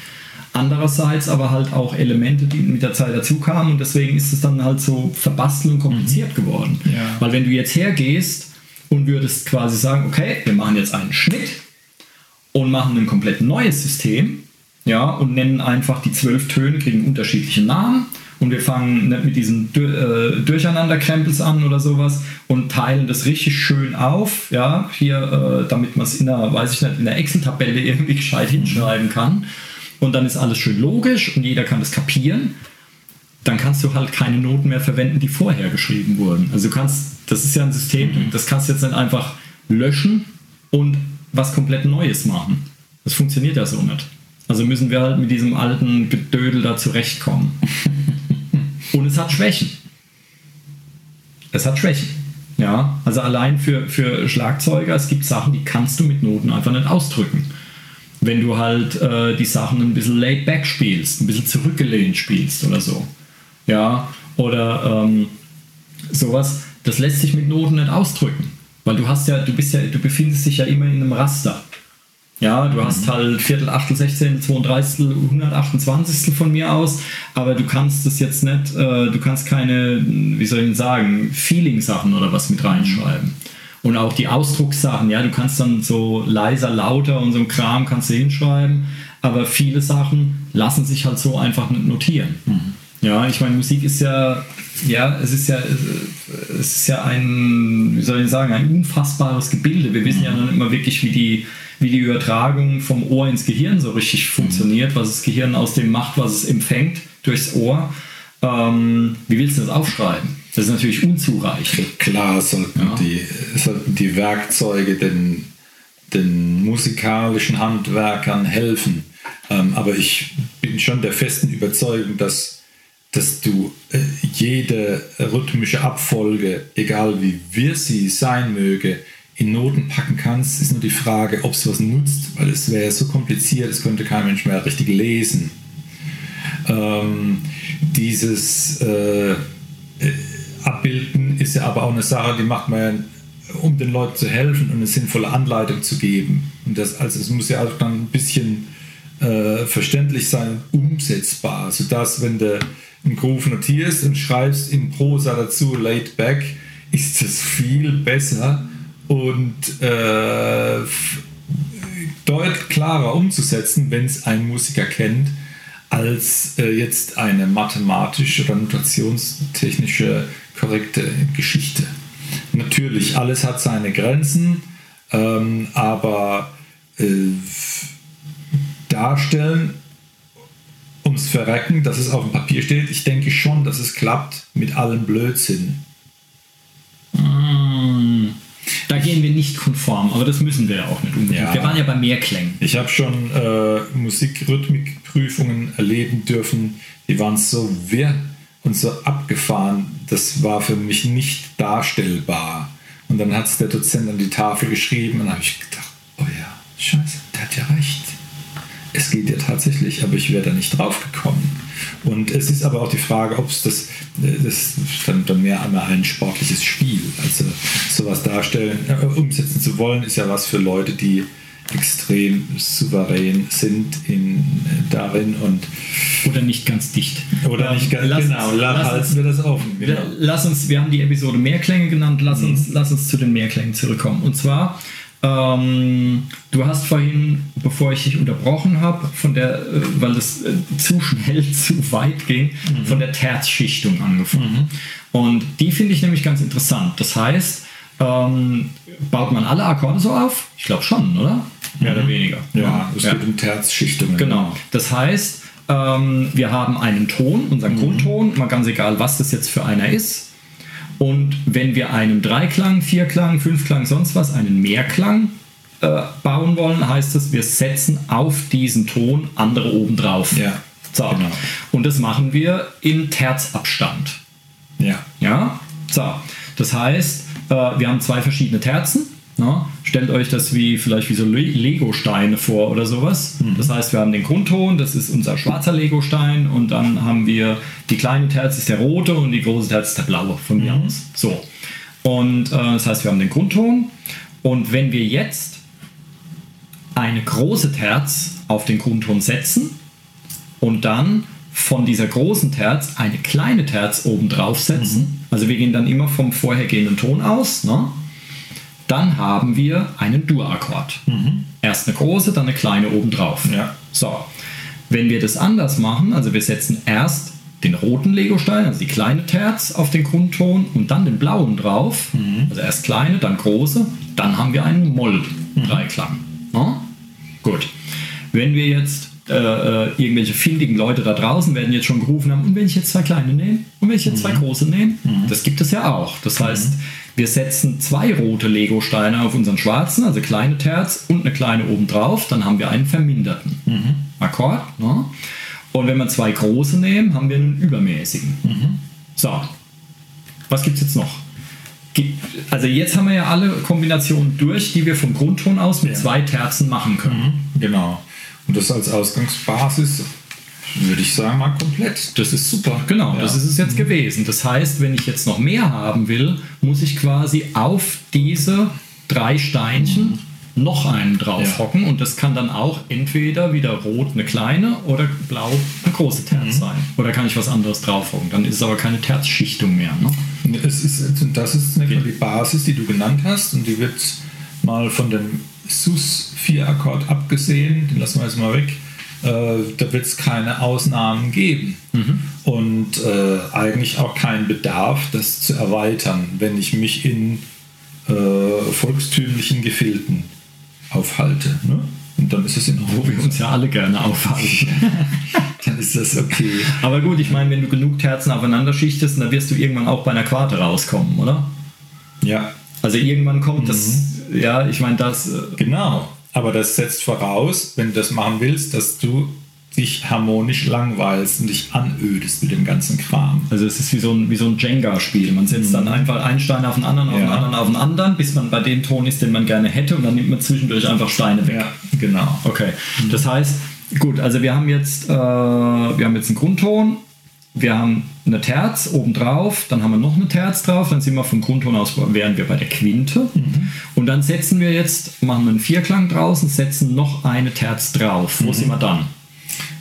Andererseits aber halt auch Elemente, die mit der Zeit dazu kamen und deswegen ist es dann halt so verbastelt und kompliziert geworden. Ja. Weil wenn du jetzt hergehst und würdest quasi sagen, okay, wir machen jetzt einen Schnitt und machen ein komplett neues System, ja, und nennen einfach die zwölf Töne, kriegen unterschiedliche Namen und wir fangen nicht mit diesen äh, Durcheinanderkrempels an oder sowas und teilen das richtig schön auf, ja, hier, äh, damit man es in der, weiß ich nicht, in der Excel-Tabelle irgendwie gescheit hinschreiben kann. Und dann ist alles schön logisch und jeder kann das kapieren, dann kannst du halt keine Noten mehr verwenden, die vorher geschrieben wurden. Also du kannst, das ist ja ein System, das kannst du jetzt nicht einfach löschen und was komplett Neues machen. Das funktioniert ja so nicht. Also müssen wir halt mit diesem alten Gedödel da zurechtkommen. Und es hat Schwächen. Es hat Schwächen. Ja, also allein für, für Schlagzeuger, es gibt Sachen, die kannst du mit Noten einfach nicht ausdrücken. Wenn du halt äh, die Sachen ein bisschen laid back spielst, ein bisschen zurückgelehnt spielst oder so. Ja, oder ähm, sowas, das lässt sich mit Noten nicht ausdrücken. Weil du hast ja, du bist ja, du befindest dich ja immer in einem Raster. Ja, du hast halt Viertel, Achtel, Sechzehntel, 32, 128 von mir aus, aber du kannst das jetzt nicht, äh, du kannst keine, wie soll ich denn sagen, Feeling-Sachen oder was mit reinschreiben. Und auch die Ausdruckssachen, ja, du kannst dann so leiser, lauter und so ein Kram kannst du hinschreiben, aber viele Sachen lassen sich halt so einfach nicht notieren. Ja, ich meine, Musik ist ja, ja, es ist ja, es ist ja ein, wie soll ich sagen, ein unfassbares Gebilde. Wir wissen ja noch nicht mal wirklich, wie die, wie die Übertragung vom Ohr ins Gehirn so richtig funktioniert, was das Gehirn aus dem macht, was es empfängt durchs Ohr. Ähm, wie willst du das aufschreiben? Das ist natürlich unzureichend. Klar sollten, Ja. die, sollten die Werkzeuge den, den musikalischen Handwerkern helfen. Ähm, aber ich bin schon der festen Überzeugung, dass, dass du äh, jede rhythmische Abfolge, egal wie wir sie sein möge, in Noten packen kannst, ist nur die Frage, ob es was nutzt, weil es wäre so kompliziert, es könnte kein Mensch mehr richtig lesen. Ähm, dieses äh, Abbilden ist ja aber auch eine Sache, die macht man ja, um den Leuten zu helfen und eine sinnvolle Anleitung zu geben. Und das, also es muss ja auch dann ein bisschen äh, verständlich sein umsetzbar, sodass, wenn du einen Groove notierst und schreibst in Prosa dazu laid back, ist das viel besser und äh, deutlich klarer umzusetzen, wenn es ein Musiker kennt, als äh, jetzt eine mathematische oder notationstechnische korrekte Geschichte. Natürlich, alles hat seine Grenzen, ähm, aber äh, darstellen, ums Verrecken, dass es auf dem Papier steht, ich denke schon, dass es klappt mit allem Blödsinn. Mm, Da gehen wir nicht konform, aber das müssen wir ja auch nicht unbedingt. Ja. Wir waren ja bei Mehrklängen. Ich habe schon äh, Musikrhythmikprüfungen erleben dürfen, die waren so wirr und so abgefahren, das war für mich nicht darstellbar. Und dann hat es der Dozent an die Tafel geschrieben und habe ich gedacht, oh ja, scheiße, der hat ja recht. Es geht ja tatsächlich, aber ich wäre da nicht drauf gekommen. Und es ist aber auch die Frage, ob es das, das dann, dann mehr einmal ein sportliches Spiel. Also sowas darstellen, umsetzen zu wollen, ist ja was für Leute, die extrem souverän sind in, darin und Oder nicht ganz dicht. oder Ähm, nicht ganz lass genau, uns- lass halten uns- wir das offen. Genau. Lass uns, wir haben die Episode Mehrklänge genannt, lass, Mhm. uns, lass uns zu den Mehrklängen zurückkommen. Und zwar, ähm, du hast vorhin, bevor ich dich unterbrochen habe, von der, äh, weil das äh, zu schnell, zu weit ging, Mhm. von der Terzschichtung angefangen. Und die finde ich nämlich ganz interessant. Das heißt, ähm, baut man alle Akkorde so auf? Ich glaube schon, oder? Mehr oder weniger. Mhm. Ja, es Ja. geht um Terzschichtungen. Genau. Das heißt, ähm, wir haben einen Ton, unseren Grundton, mal ganz egal, was das jetzt für einer ist. Und wenn wir einen Dreiklang, Vierklang, Fünfklang, sonst was, einen Mehrklang äh, bauen wollen, heißt es, wir setzen auf diesen Ton andere obendrauf. Ja, So. genau. Und das machen wir in Terzabstand. Ja. Ja, so. Das heißt, äh, wir haben zwei verschiedene Terzen. Ne? Stellt euch das wie vielleicht wie so Le- Lego-Steine vor oder sowas. Das heißt, wir haben den Grundton, das ist unser schwarzer Lego-Stein und dann haben wir die kleine Terz ist der rote und die große Terz ist der blaue von mir aus. So. Und äh, das heißt, wir haben den Grundton und wenn wir jetzt eine große Terz auf den Grundton setzen und dann von dieser großen Terz eine kleine Terz oben drauf setzen. Also wir gehen dann immer vom vorhergehenden Ton aus. Ne? Dann haben wir einen Dur-Akkord. Erst eine große, dann eine kleine oben drauf. Ja. So, wenn wir das anders machen, also wir setzen erst den roten Legostein, also die kleine Terz auf den Grundton und dann den blauen drauf, also erst kleine, dann große, dann haben wir einen Moll-Dreiklang. Ne? Gut. Wenn wir jetzt äh, äh, irgendwelche findigen Leute da draußen werden jetzt schon gerufen haben, und wenn ich jetzt zwei kleine nehme und wenn ich jetzt zwei große nehme, das gibt es ja auch. Das heißt, wir setzen zwei rote Lego-Steine auf unseren schwarzen, also kleine Terz und eine kleine oben drauf, dann haben wir einen verminderten Akkord. Ne? Und wenn wir zwei große nehmen, haben wir einen übermäßigen. So, was gibt es jetzt noch? Gibt- Also jetzt haben wir ja alle Kombinationen durch, die wir vom Grundton aus mit Ja. zwei Terzen machen können. Genau. Und das als Ausgangsbasis würde ich sagen mal komplett. Das ist super. Genau, Ja. das ist es jetzt gewesen. Das heißt, wenn ich jetzt noch mehr haben will, muss ich quasi auf diese drei Steinchen noch einen draufhocken und das kann dann auch entweder wieder rot eine kleine oder blau eine große Terz sein. Oder kann ich was anderes draufhocken. Dann ist es aber keine Terzschichtung mehr. Ne? Es ist, das ist nur die Basis, die du genannt hast, und die wird mal von dem Sus-4-Akkord abgesehen, den lassen wir jetzt mal weg, äh, da wird es keine Ausnahmen geben. Und äh, eigentlich auch keinen Bedarf, das zu erweitern, wenn ich mich in äh, volkstümlichen Gefilden aufhalte. Ne? Und dann ist es in Wo wir uns ja alle gerne aufhalten. dann ist das okay. aber gut, ich meine, wenn du genug Terzen aufeinander schichtest, dann wirst du irgendwann auch bei einer Quarte rauskommen, oder? Ja, Also irgendwann kommt das, ja, ich meine, das, äh, Genau, aber das setzt voraus, wenn du das machen willst, dass du dich harmonisch langweilst und dich anödest mit dem ganzen Kram. Also es ist wie so ein, wie so ein Jenga-Spiel. Man setzt dann einfach einen Stein auf den anderen, auf den Mhm. Ja. anderen, auf den anderen, bis man bei dem Ton ist, den man gerne hätte und dann nimmt man zwischendurch einfach Steine weg. Ja, genau. Okay, das heißt, gut, also wir haben jetzt, äh, wir haben jetzt einen Grundton, wir haben eine Terz obendrauf, dann haben wir noch eine Terz drauf, dann sind wir vom Grundton aus, wären wir bei der Quinte. Und dann setzen wir jetzt, machen wir einen Vierklang draußen, setzen noch eine Terz drauf. Wo sind wir dann?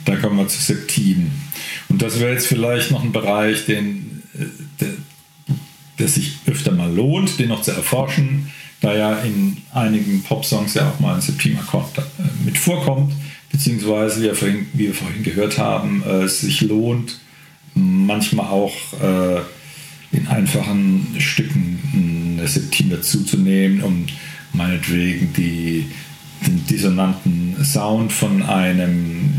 Da kommen wir zu Septimen. Und das wäre jetzt vielleicht noch ein Bereich, den, der, der sich öfter mal lohnt, den noch zu erforschen, da ja in einigen Popsongs ja auch mal ein Septimakkord äh, mit vorkommt, beziehungsweise, wie wir vorhin, wie wir vorhin gehört haben, äh, es sich lohnt, manchmal auch äh, in einfachen Stücken eine Septim dazuzunehmen, um meinetwegen die, den dissonanten Sound von einem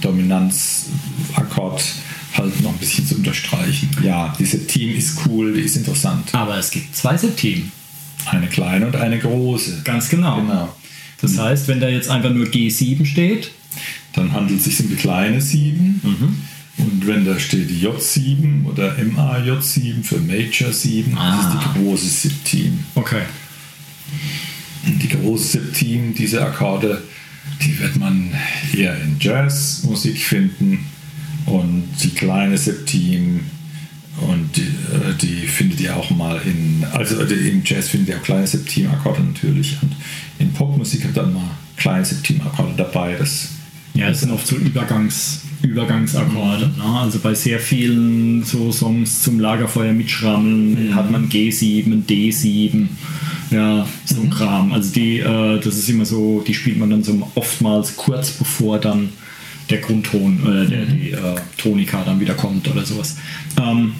Dominanzakkord halt noch ein bisschen zu unterstreichen. Ja, die Septim ist cool, die ist interessant. Aber es gibt zwei Septimen. Eine kleine und eine große. Ganz genau. Genau. Das heißt, wenn da jetzt einfach nur G7 steht, Dann handelt es sich um die kleine 7. Und wenn da steht J7 oder MAJ7 für Major 7, das Ah. ist die große Septim. okay. Die große Septim, diese Akkorde, die wird man eher in Jazzmusik finden. Und die kleine Septim, und die, äh, die findet ihr auch mal in, also im Jazz findet ihr auch kleine Septimakkorde natürlich. Und in Popmusik habt ihr dann mal kleine Septimakkorde dabei. Das Ja, das sind oft so Übergangs, Übergangsakkorde. Ne? Also bei sehr vielen so Songs zum Lagerfeuer mitschrammeln hat man G7, ein D7, ja, so ein Kram. Also die, äh, das ist immer so, die spielt man dann so oftmals kurz bevor dann der Grundton oder der, die äh, Tonika dann wieder kommt oder sowas. Ähm,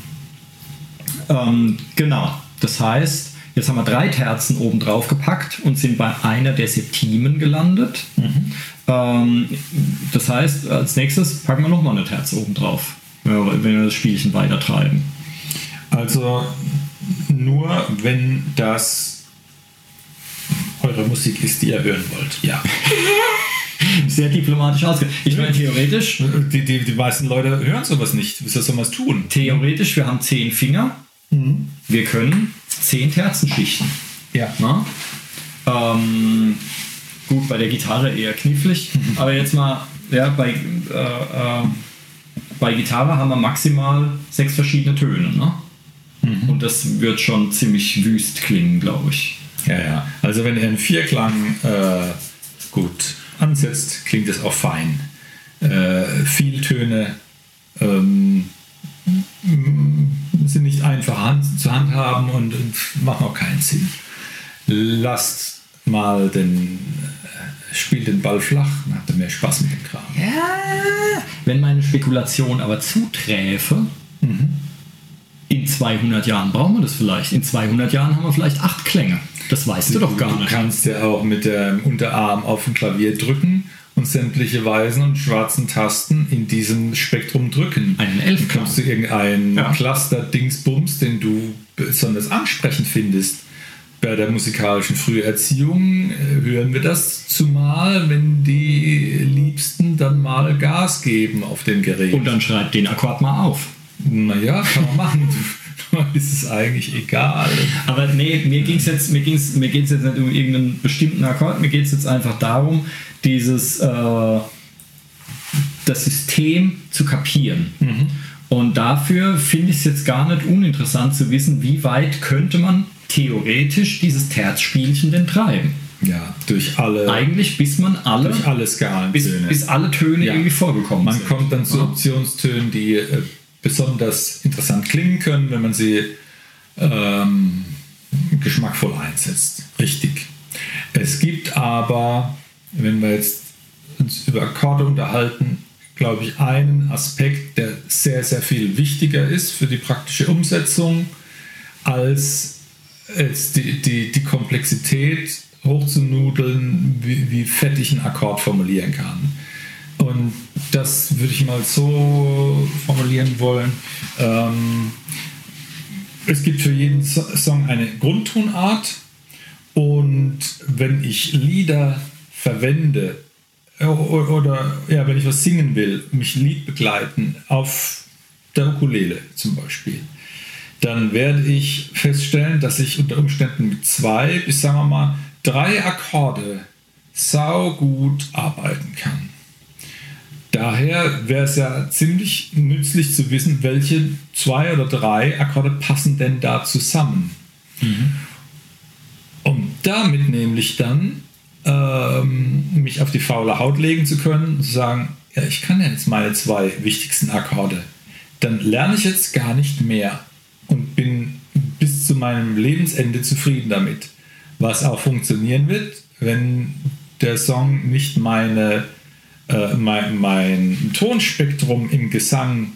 ähm, genau, das heißt, jetzt haben wir drei Terzen oben drauf gepackt und sind bei einer der Septimen gelandet. Ähm, das heißt, als nächstes packen wir nochmal eine Terze oben drauf, wenn wir das Spielchen weiter treiben. Also nur wenn das eure Musik ist, die ihr hören wollt. Ja. Sehr diplomatisch ausgedrückt. Ich meine, theoretisch, Die, die, die meisten Leute hören sowas nicht. Wie soll man es tun? theoretisch, wir haben zehn Finger. Wir können zehn Terzen schichten. Ja. Ähm, gut, bei der Gitarre eher knifflig, aber jetzt mal, ja, bei, äh, äh, bei Gitarre haben wir maximal sechs verschiedene Töne. Ne? Und das wird schon ziemlich wüst klingen, glaube ich. Ja, ja. Also wenn er einen Vierklang äh, gut ansetzt, klingt es auch fein. Äh, Vieltöne ähm, sind nicht einfach hand, zu handhaben und, und machen auch keinen Sinn. Lasst mal den, spielt den Ball flach, dann habt ihr mehr Spaß mit dem Kram. Ja, wenn meine Spekulation aber zuträfe, in 200 Jahren brauchen wir das vielleicht. In 200 Jahren haben wir vielleicht acht Klänge. Das weißt du doch gar Du nicht. kannst ja auch mit dem Unterarm auf dem Klavier drücken und sämtliche weißen und schwarzen Tasten in diesem Spektrum drücken. Einen Elfklang. Kommst du irgendeinen Ja. Cluster-Dingsbums, den du besonders ansprechend findest. Bei der musikalischen Früherziehung äh, hören wir das zumal, wenn die Liebsten dann mal Gas geben auf dem Gerät. Und dann schreib den Akkord mal auf. naja, kann man machen. ist es eigentlich egal. Aber nee, mir ging es jetzt, mir ging's, mir geht's jetzt nicht um irgendeinen bestimmten Akkord, mir geht es jetzt einfach darum, dieses äh, das System zu kapieren. Und dafür finde ich es jetzt gar nicht uninteressant zu wissen, wie weit könnte man theoretisch dieses Terzspielchen denn treiben. Ja, durch alle, Eigentlich bis man alle, durch alle bis, Skalentöne. bis alle Töne Ja. irgendwie vorgekommen Man sind. kommt dann zu. Optionstönen, die äh, besonders interessant klingen können, wenn man sie ähm, geschmackvoll einsetzt. Richtig. Es gibt aber, wenn wir jetzt uns über Akkorde unterhalten, glaube ich, einen Aspekt, der sehr, sehr viel wichtiger ist für die praktische Umsetzung, als die, die, die Komplexität hochzunudeln, wie, wie fett ich einen Akkord formulieren kann. Und das würde ich mal so formulieren wollen. Ähm, es gibt für jeden So- Song eine Grundtonart und wenn ich Lieder verwende äh, o- oder ja, wenn ich was singen will, mich Lied begleiten auf der Ukulele zum Beispiel, dann werde ich feststellen, dass ich unter Umständen mit zwei bis sagen wir mal drei Akkorde saugut arbeiten kann. Daher wäre es ja ziemlich nützlich zu wissen, welche zwei oder drei Akkorde passen denn da zusammen. Um damit nämlich dann ähm, mich auf die faule Haut legen zu können und zu sagen, ja, ich kann ja jetzt meine zwei wichtigsten Akkorde. Dann lerne ich jetzt gar nicht mehr und bin bis zu meinem Lebensende zufrieden damit. Was auch funktionieren wird, wenn der Song nicht meine, äh, mein, mein Tonspektrum im Gesang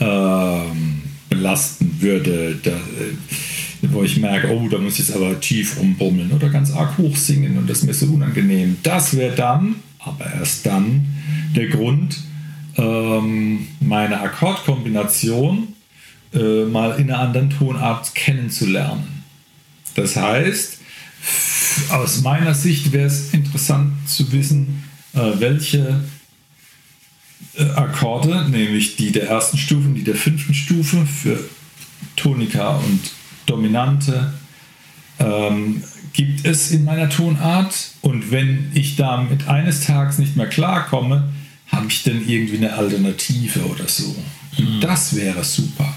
ähm, belasten würde, da, äh, wo ich merke, oh, da muss ich jetzt aber tief rumbummeln oder ganz arg hoch singen und das ist mir so unangenehm. Das wäre dann, aber erst dann, der Grund, ähm, meine Akkordkombination äh, mal in einer anderen Tonart kennenzulernen. Das heißt, aus meiner Sicht wäre es interessant zu wissen, äh, welche äh, Akkorde, nämlich die der ersten Stufe und die der fünften Stufe für Tonika und Dominante, ähm, gibt es in meiner Tonart. Und wenn ich damit eines Tages nicht mehr klarkomme, habe ich denn irgendwie eine Alternative oder so. Und das wäre super.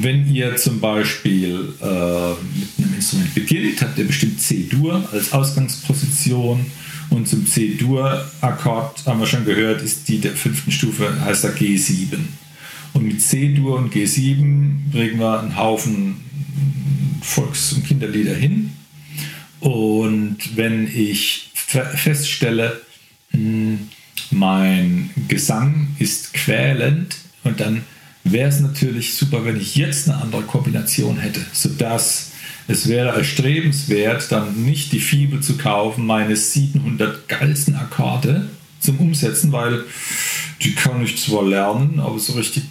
Wenn ihr zum Beispiel äh, mit einem Instrument beginnt, habt ihr bestimmt C-Dur als Ausgangsposition und zum C-Dur-Akkord, haben wir schon gehört, ist die der fünften Stufe, heißt er G7. Und mit C-Dur und G7 bringen wir einen Haufen Volks- und Kinderlieder hin. Und wenn ich fe- feststelle, mh, mein Gesang ist quälend und dann wäre es natürlich super, wenn ich jetzt eine andere Kombination hätte, sodass es wäre erstrebenswert, dann nicht die Fibel zu kaufen, meine 700 geilsten Akkorde zum Umsetzen, weil die kann ich zwar lernen, aber so richtig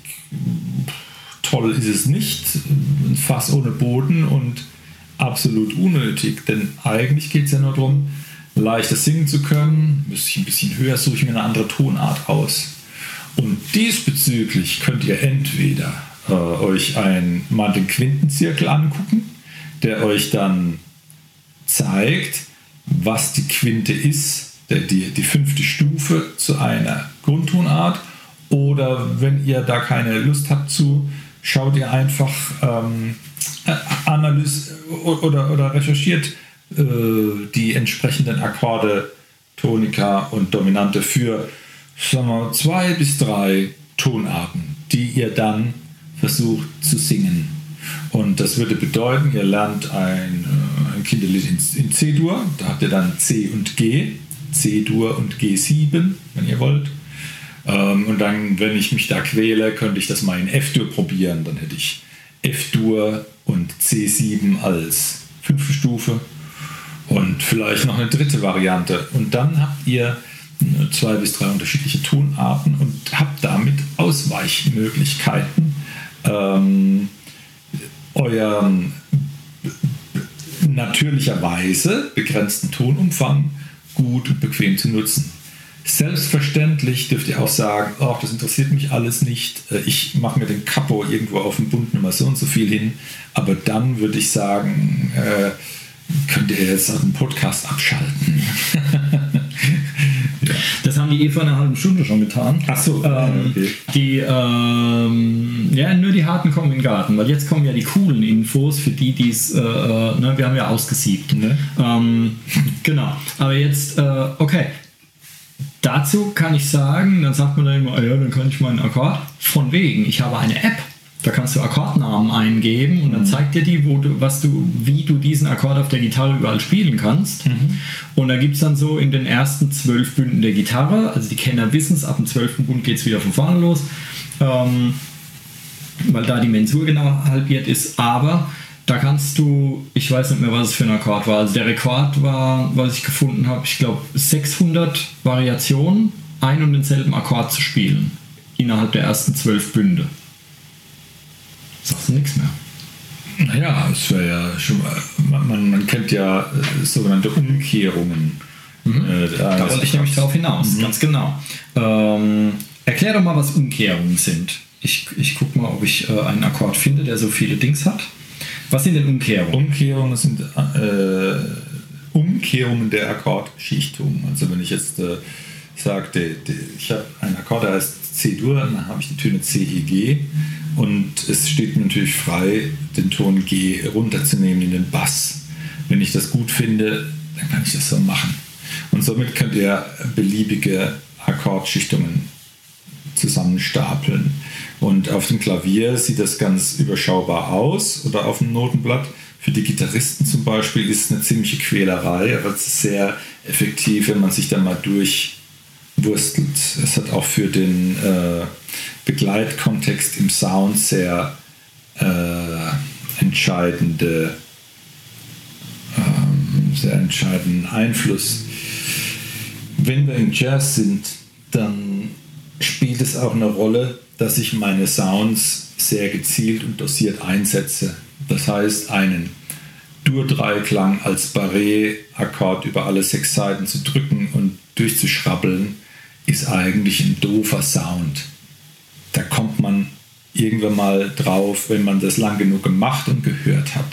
toll ist es nicht. Ein Fass ohne Boden und absolut unnötig, denn eigentlich geht es ja nur darum, leichter singen zu können. Müsste ich ein bisschen höher, suche ich mir eine andere Tonart aus. Und diesbezüglich könnt ihr entweder äh, euch ein, mal den Quintenzirkel angucken, der euch dann zeigt, was die Quinte ist, die, die fünfte Stufe zu einer Grundtonart. Oder wenn ihr da keine Lust habt zu, schaut ihr einfach ähm, analyse oder, oder recherchiert äh, die entsprechenden Akkorde, Tonika und Dominante für sagen wir, zwei bis drei Tonarten, die ihr dann versucht zu singen. Und das würde bedeuten, ihr lernt ein, äh, ein Kinderlied in, in C-Dur, da habt ihr dann C und G, C-Dur und G7, wenn ihr wollt. Ähm, und dann, wenn ich mich da quäle, könnte ich das mal in F-Dur probieren. Dann hätte ich F-Dur und C7 als fünfte Stufe und vielleicht noch eine dritte Variante. Und dann habt ihr zwei bis drei unterschiedliche Tonarten und habt damit Ausweichmöglichkeiten, ähm, euren natürlicherweise begrenzten Tonumfang gut und bequem zu nutzen. Selbstverständlich dürft ihr auch sagen, oh, das interessiert mich alles nicht, äh, ich mache mir den Kapo irgendwo auf dem Bund Nummer so und so viel hin, aber dann würde ich sagen, äh, könnt ihr jetzt den Podcast abschalten. haben die eh vor einer halben Stunde schon getan. Ach so, ähm, okay. Die, ähm, ja, nur die Harten kommen in den Garten, weil jetzt kommen ja die coolen Infos für die, die es, äh, äh, ne, wir haben ja ausgesiebt. Ne? Ähm, genau, aber jetzt, äh, okay, Dazu kann ich sagen, dann sagt man dann immer, ja, dann kann ich meinen Akkord. Von wegen, ich habe eine App. Da kannst du Akkordnamen eingeben und dann mhm. zeigt dir die, wo du, was du, wie du diesen Akkord auf der Gitarre überall spielen kannst. Mhm. Und da gibt es dann so in den ersten zwölf Bünden der Gitarre, also die Kenner wissen es, ab dem zwölften Bund geht es wieder von vorne los, ähm, weil da die Mensur genau halbiert ist. Aber da kannst du, ich weiß nicht mehr, was es für ein Akkord war. Also der Rekord war, was ich gefunden habe, ich glaube 600 Variationen, ein und denselben Akkord zu spielen. Innerhalb der ersten zwölf Bünde. Sagst du nichts mehr. Naja, es wäre ja schon man, man, man, kennt ja äh, sogenannte Umkehrungen. Mhm. Äh, da wollte ich nämlich drauf hinaus, mhm. ganz genau. Ähm, erklär doch mal, was Umkehrungen sind. Ich, ich gucke mal, ob ich äh, einen Akkord finde, der so viele Dings hat. Was sind denn Umkehrungen? Umkehrungen sind äh, Umkehrungen der Akkordschichtung. Also wenn ich jetzt äh, sage, ich habe einen Akkord, der heißt C-Dur, dann habe ich die Töne C, E, G und es steht mir natürlich frei, den Ton G runterzunehmen in den Bass. Wenn ich das gut finde, dann kann ich das so machen. Und somit könnt ihr beliebige Akkordschichtungen zusammenstapeln. Und auf dem Klavier sieht das ganz überschaubar aus oder auf dem Notenblatt. Für die Gitarristen zum Beispiel ist es eine ziemliche Quälerei, aber es ist sehr effektiv, wenn man sich dann mal durchwurstelt. Es hat auch für den äh, Begleitkontext im Sound sehr äh, entscheidende, ähm, sehr entscheidenden Einfluss. Wenn wir im Jazz sind, dann spielt es auch eine Rolle, dass ich meine Sounds sehr gezielt und dosiert einsetze. Das heißt, einen Dur-Dreiklang als Barré-Akkord über alle sechs Seiten zu drücken und durchzuschrabbeln, ist eigentlich ein doofer Sound. Da kommt man irgendwann mal drauf, wenn man das lang genug gemacht und gehört hat.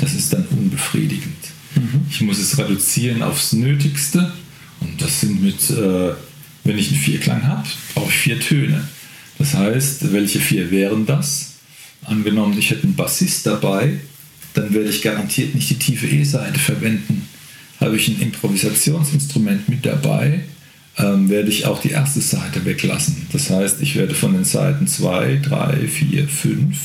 Das ist dann unbefriedigend. Mhm. Ich muss es reduzieren aufs Nötigste und das sind mit, äh, wenn ich einen Vierklang habe, brauche ich vier Töne. Das heißt, welche vier wären das? Angenommen, ich hätte einen Bassist dabei, dann werde ich garantiert nicht die tiefe E-Seite verwenden. Habe ich ein Improvisationsinstrument mit dabei, ähm, werde ich auch die erste Seite weglassen. Das heißt, ich werde von den Seiten 2, 3, 4, 5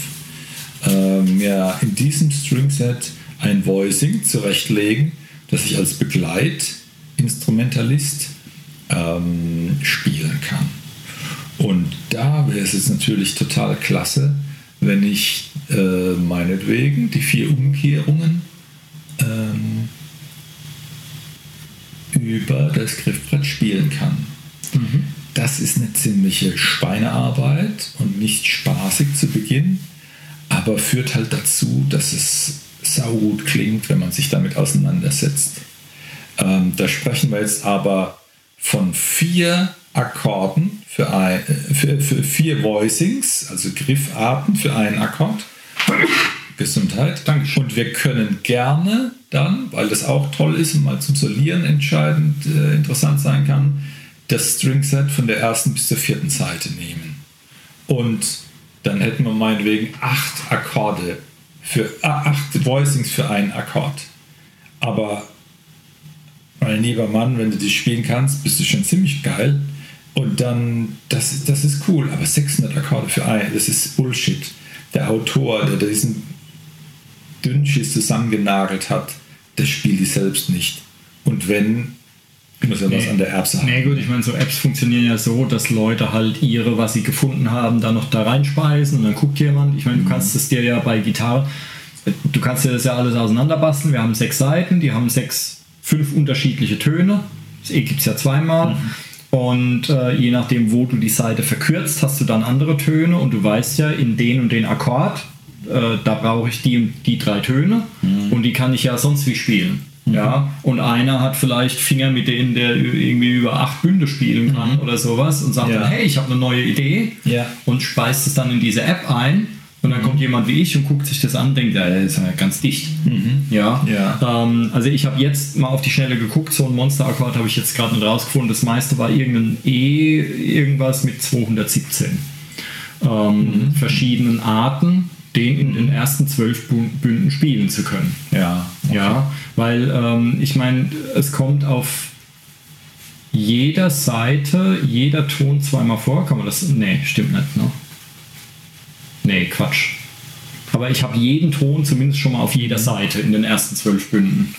mir in diesem Stringset ein Voicing zurechtlegen, das ich als Begleitinstrumentalist ähm, spielen kann. Und da wäre es jetzt natürlich total klasse, wenn ich äh, meinetwegen die vier Umkehrungen ähm, über das Griffbrett spielen kann. Mhm. Das ist eine ziemliche Schweinearbeit und nicht spaßig zu Beginn, aber führt halt dazu, dass es saugut klingt, wenn man sich damit auseinandersetzt. Ähm, da sprechen wir jetzt aber von vier Akkorden für, ein, für, für vier Voicings, also Griffarten für einen Akkord. Gesundheit. Dankeschön. Und wir können gerne dann, weil das auch toll ist und mal zum Solieren entscheidend äh, interessant sein kann, das Stringset von der ersten bis zur vierten Seite nehmen. Und dann hätten wir meinetwegen acht Akkorde für äh, acht Voicings für einen Akkord. Aber mein lieber Mann, wenn du die spielen kannst, bist du schon ziemlich geil. Und dann, das, das ist cool, aber 600 Akkorde für ein, das ist Bullshit. Der Autor, der diesen Dünnschiss zusammengenagelt hat, der spielt die selbst nicht. Und wenn, muss was Nee. an der Erbse haben. Nee, gut, ich meine, so Apps funktionieren ja so, dass Leute halt ihre, was sie gefunden haben, dann noch da reinspeisen und dann guckt jemand. Ich meine, du kannst es dir ja bei Gitarre, du kannst dir das ja alles auseinanderbasteln. Wir haben sechs Seiten, die haben sechs, fünf unterschiedliche Töne. Das E gibt es ja zweimal. Und äh, je nachdem, wo du die Seite verkürzt, hast du dann andere Töne und du weißt ja, in den und den Akkord, äh, da brauche ich die die drei Töne und die kann ich ja sonst wie spielen. Ja, und einer hat vielleicht Finger, mit denen der irgendwie über acht Bünde spielen kann oder sowas und sagt Ja. dann, hey, ich habe eine neue Idee Ja. und speist es dann in diese App ein und dann kommt jemand wie ich und guckt sich das an und denkt, ja, das ist ja ganz dicht. Ja. Ja. Ähm, also ich habe jetzt mal auf die Schnelle geguckt, so ein Monster-Akkord habe ich jetzt gerade nicht rausgefunden. Das meiste war irgendein E, irgendwas mit 217 ähm, verschiedenen Arten, in den ersten zwölf Bü- Bünden spielen zu können. Ja, Ja, weil ähm, ich meine, es kommt auf jeder Seite, jeder Ton zweimal vor. Kann man das? Nee, stimmt nicht, ne? Nee, Quatsch. Aber ich habe jeden Ton zumindest schon mal auf jeder Seite in den ersten zwölf Bünden.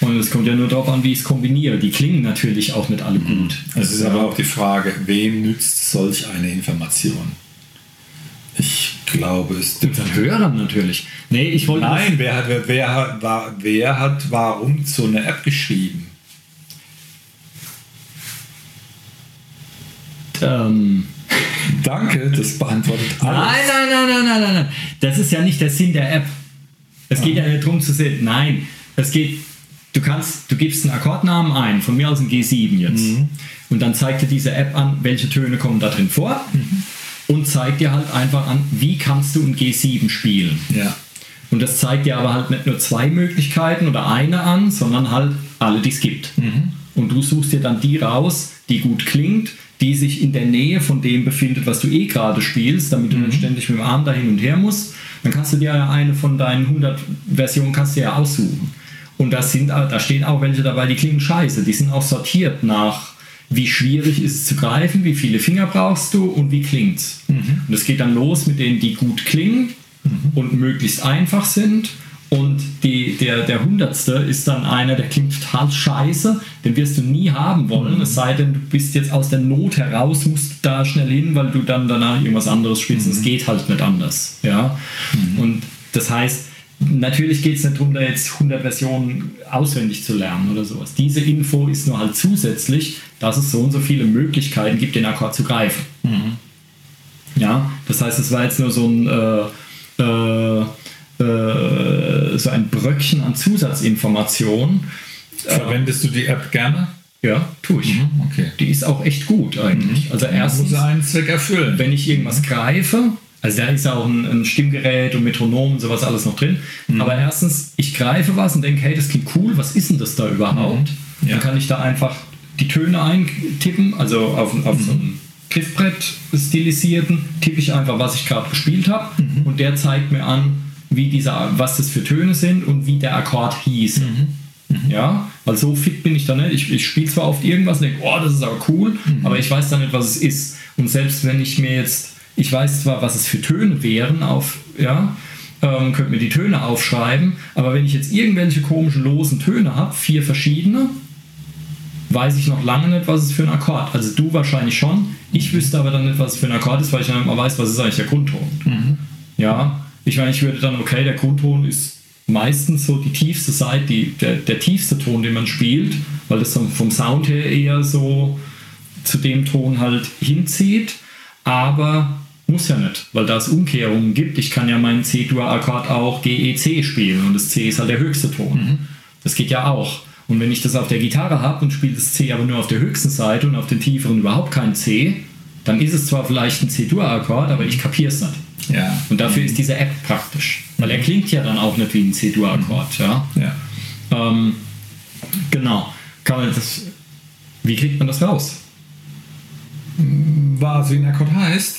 Und es kommt ja nur darauf an, wie ich es kombiniere. Die klingen natürlich auch nicht alle gut. Es ist aber auch die Frage, wem nützt solch eine Information? Ich glaube, es Unseren Hörern natürlich. Nee, ich wollte. Nein, wer hat, wer, wer, hat, war, wer hat warum so eine App geschrieben? Ähm, Danke, das beantwortet alles. Nein, nein, nein, nein, nein, nein. Das ist ja nicht der Sinn der App. Es geht ja nicht darum zu sehen. Nein, es geht. Du kannst, du gibst einen Akkordnamen ein, von mir aus ein G7 jetzt. Und dann zeigt dir diese App an, welche Töne kommen da drin vor. Und zeigt dir halt einfach an, wie kannst du ein G7 spielen. Ja. Und das zeigt dir aber halt nicht nur zwei Möglichkeiten oder eine an, sondern halt alle, die es gibt. Und du suchst dir dann die raus, die gut klingt, die sich in der Nähe von dem befindet, was du eh gerade spielst, damit du nicht ständig mit dem Arm da hin und her musst. Dann kannst du dir ja eine von deinen 100 Versionen kannst du ja aussuchen. Und das sind, da stehen auch welche dabei, die klingen scheiße. Die sind auch sortiert nach, wie schwierig ist es zu greifen, wie viele Finger brauchst du und wie klingt's. Und es geht dann los mit denen, die gut klingen und möglichst einfach sind. Und die, der, der Hundertste ist dann einer, der klingt total scheiße, den wirst du nie haben wollen, es sei denn, du bist jetzt aus der Not heraus, musst da schnell hin, weil du dann danach irgendwas anderes spielst. und Es geht halt nicht anders. Ja? Und das heißt, natürlich geht es nicht darum, da jetzt 100 Versionen auswendig zu lernen oder sowas. Diese Info ist nur halt zusätzlich, dass es so und so viele Möglichkeiten gibt, den Akkord zu greifen. Ja, das heißt, es war jetzt nur so ein, äh, äh, äh, so ein Bröckchen an Zusatzinformationen. Verwendest du die App gerne? Ja, tue ich. Okay. Die ist auch echt gut eigentlich. Also Muss erstens, er einen Zweck erfüllen. wenn ich irgendwas greife, also da ist ja auch ein, ein Stimmgerät und Metronom und sowas alles noch drin. Aber erstens, ich greife was und denke, hey, das klingt cool, was ist denn das da überhaupt? Ja. Dann kann ich da einfach die Töne eintippen, also auf, auf so einem Griffbrett stilisierten, tippe ich einfach, was ich gerade gespielt habe und der zeigt mir an, wie dieser, was das für Töne sind und wie der Akkord hieß. Ja, weil so fit bin ich da nicht. Ich, ich spiele zwar oft irgendwas und denke, oh, das ist aber cool, aber ich weiß dann nicht, was es ist. Und selbst wenn ich mir jetzt, ich weiß zwar, was es für Töne wären, auf, ja, ähm, könnte mir die Töne aufschreiben, aber wenn ich jetzt irgendwelche komischen losen Töne habe, vier verschiedene, weiß ich noch lange nicht, was es für ein Akkord. Also du wahrscheinlich schon. Ich wüsste aber dann nicht, was es für ein Akkord ist, weil ich dann mal weiß, was ist eigentlich der Grundton. Ja, ich meine, ich würde dann, okay, der Grundton ist meistens so die tiefste Seite, die, der, der tiefste Ton, den man spielt, weil das vom Sound her eher so zu dem Ton halt hinzieht, aber muss ja nicht, weil da es Umkehrungen gibt. Ich kann ja meinen C-Dur-Akkord auch GEC spielen und das C ist halt der höchste Ton. Das geht ja auch. Und wenn ich das auf der Gitarre habe und spiele das C aber nur auf der höchsten Seite und auf den tieferen überhaupt kein C, dann ist es zwar vielleicht ein C-Dur-Akkord, aber ich kapiere es nicht. Ja. Und dafür ist diese App praktisch. Weil er klingt ja dann auch nicht wie ein C-Dur-Akkord. Ja? Ja. Ähm, genau. Kann man das, wie kriegt man das raus? Was wie ein Akkord heißt?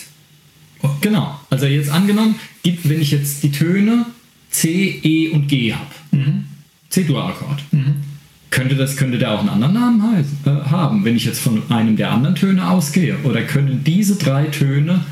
Genau. Also jetzt angenommen, gibt, wenn ich jetzt die Töne C, E und G habe, C-Dur-Akkord, könnte, das, könnte der auch einen anderen Namen heißen, äh, haben, wenn ich jetzt von einem der anderen Töne ausgehe? Oder können diese drei Töne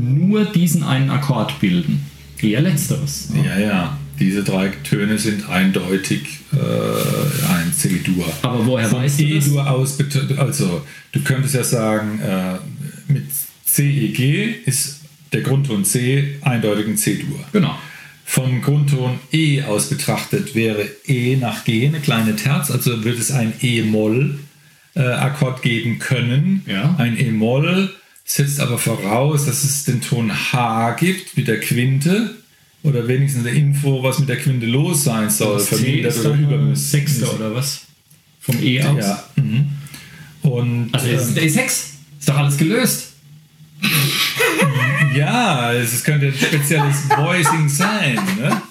nur diesen einen Akkord bilden? Eher letzteres. Ja, ja. Diese drei Töne sind eindeutig äh, ein C-Dur. Aber woher Von weißt du das? E-Dur aus, also du könntest ja sagen, äh, mit C-E-G ist der Grundton C eindeutig ein C-Dur. Genau. Vom Grundton E aus betrachtet wäre E nach G eine kleine Terz, also wird es ein E-Moll-Akkord geben können. Ja. Ein E-Moll setzt aber voraus, dass es den Ton H gibt mit der Quinte oder wenigstens eine Info, was mit der Quinte los sein soll. Das vermindert ist oder übermäßig. Sechster oder was? Vom E aus? Ja. Mhm. Und Also der ist, ähm, der ist 6. Ist doch alles gelöst. Ja, es könnte ein spezielles Voicing sein. Ne?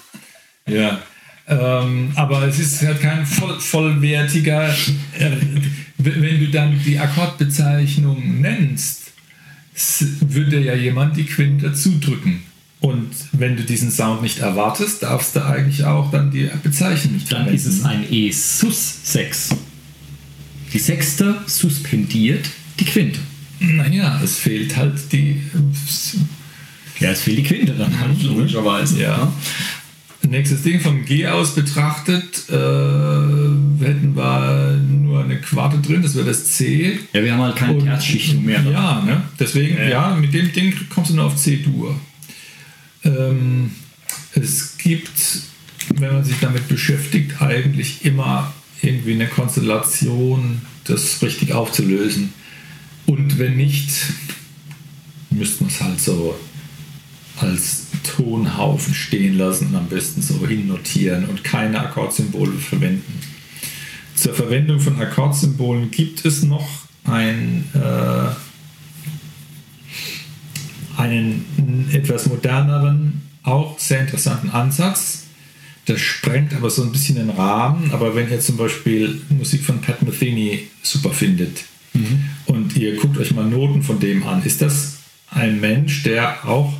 Ja. Ähm, aber es ist halt kein voll, vollwertiger, äh, wenn du dann die Akkordbezeichnung nennst, würde ja jemand die Quinte zudrücken. Und wenn du diesen Sound nicht erwartest, darfst du eigentlich auch dann die Bezeichnung nicht Dann ist es ein E sus 6. Die sechste suspendiert die Quinte. Naja, es fehlt halt die. Ja, es fehlt die Quinte dann halt, logischerweise. Ja. Nächstes Ding von G aus betrachtet, äh, hätten wir nur eine Quarte drin, das wäre das C. Ja, wir haben halt keine Terzschichtung mehr. Ja, ne? deswegen, Ja. ja. mit dem Ding kommst du nur auf C-Dur. Ähm, es gibt, wenn man sich damit beschäftigt, eigentlich immer irgendwie eine Konstellation, das richtig aufzulösen. Und wenn nicht, müsste man es halt so als Tonhaufen stehen lassen und am besten so hinnotieren und keine Akkordsymbole verwenden. Zur Verwendung von Akkordsymbolen gibt es noch ein, äh, einen etwas moderneren, auch sehr interessanten Ansatz. Das sprengt aber so ein bisschen den Rahmen. Aber wenn ihr zum Beispiel Musik von Pat Metheny super findet und ihr guckt euch mal Noten von dem an, ist das ein Mensch, der auch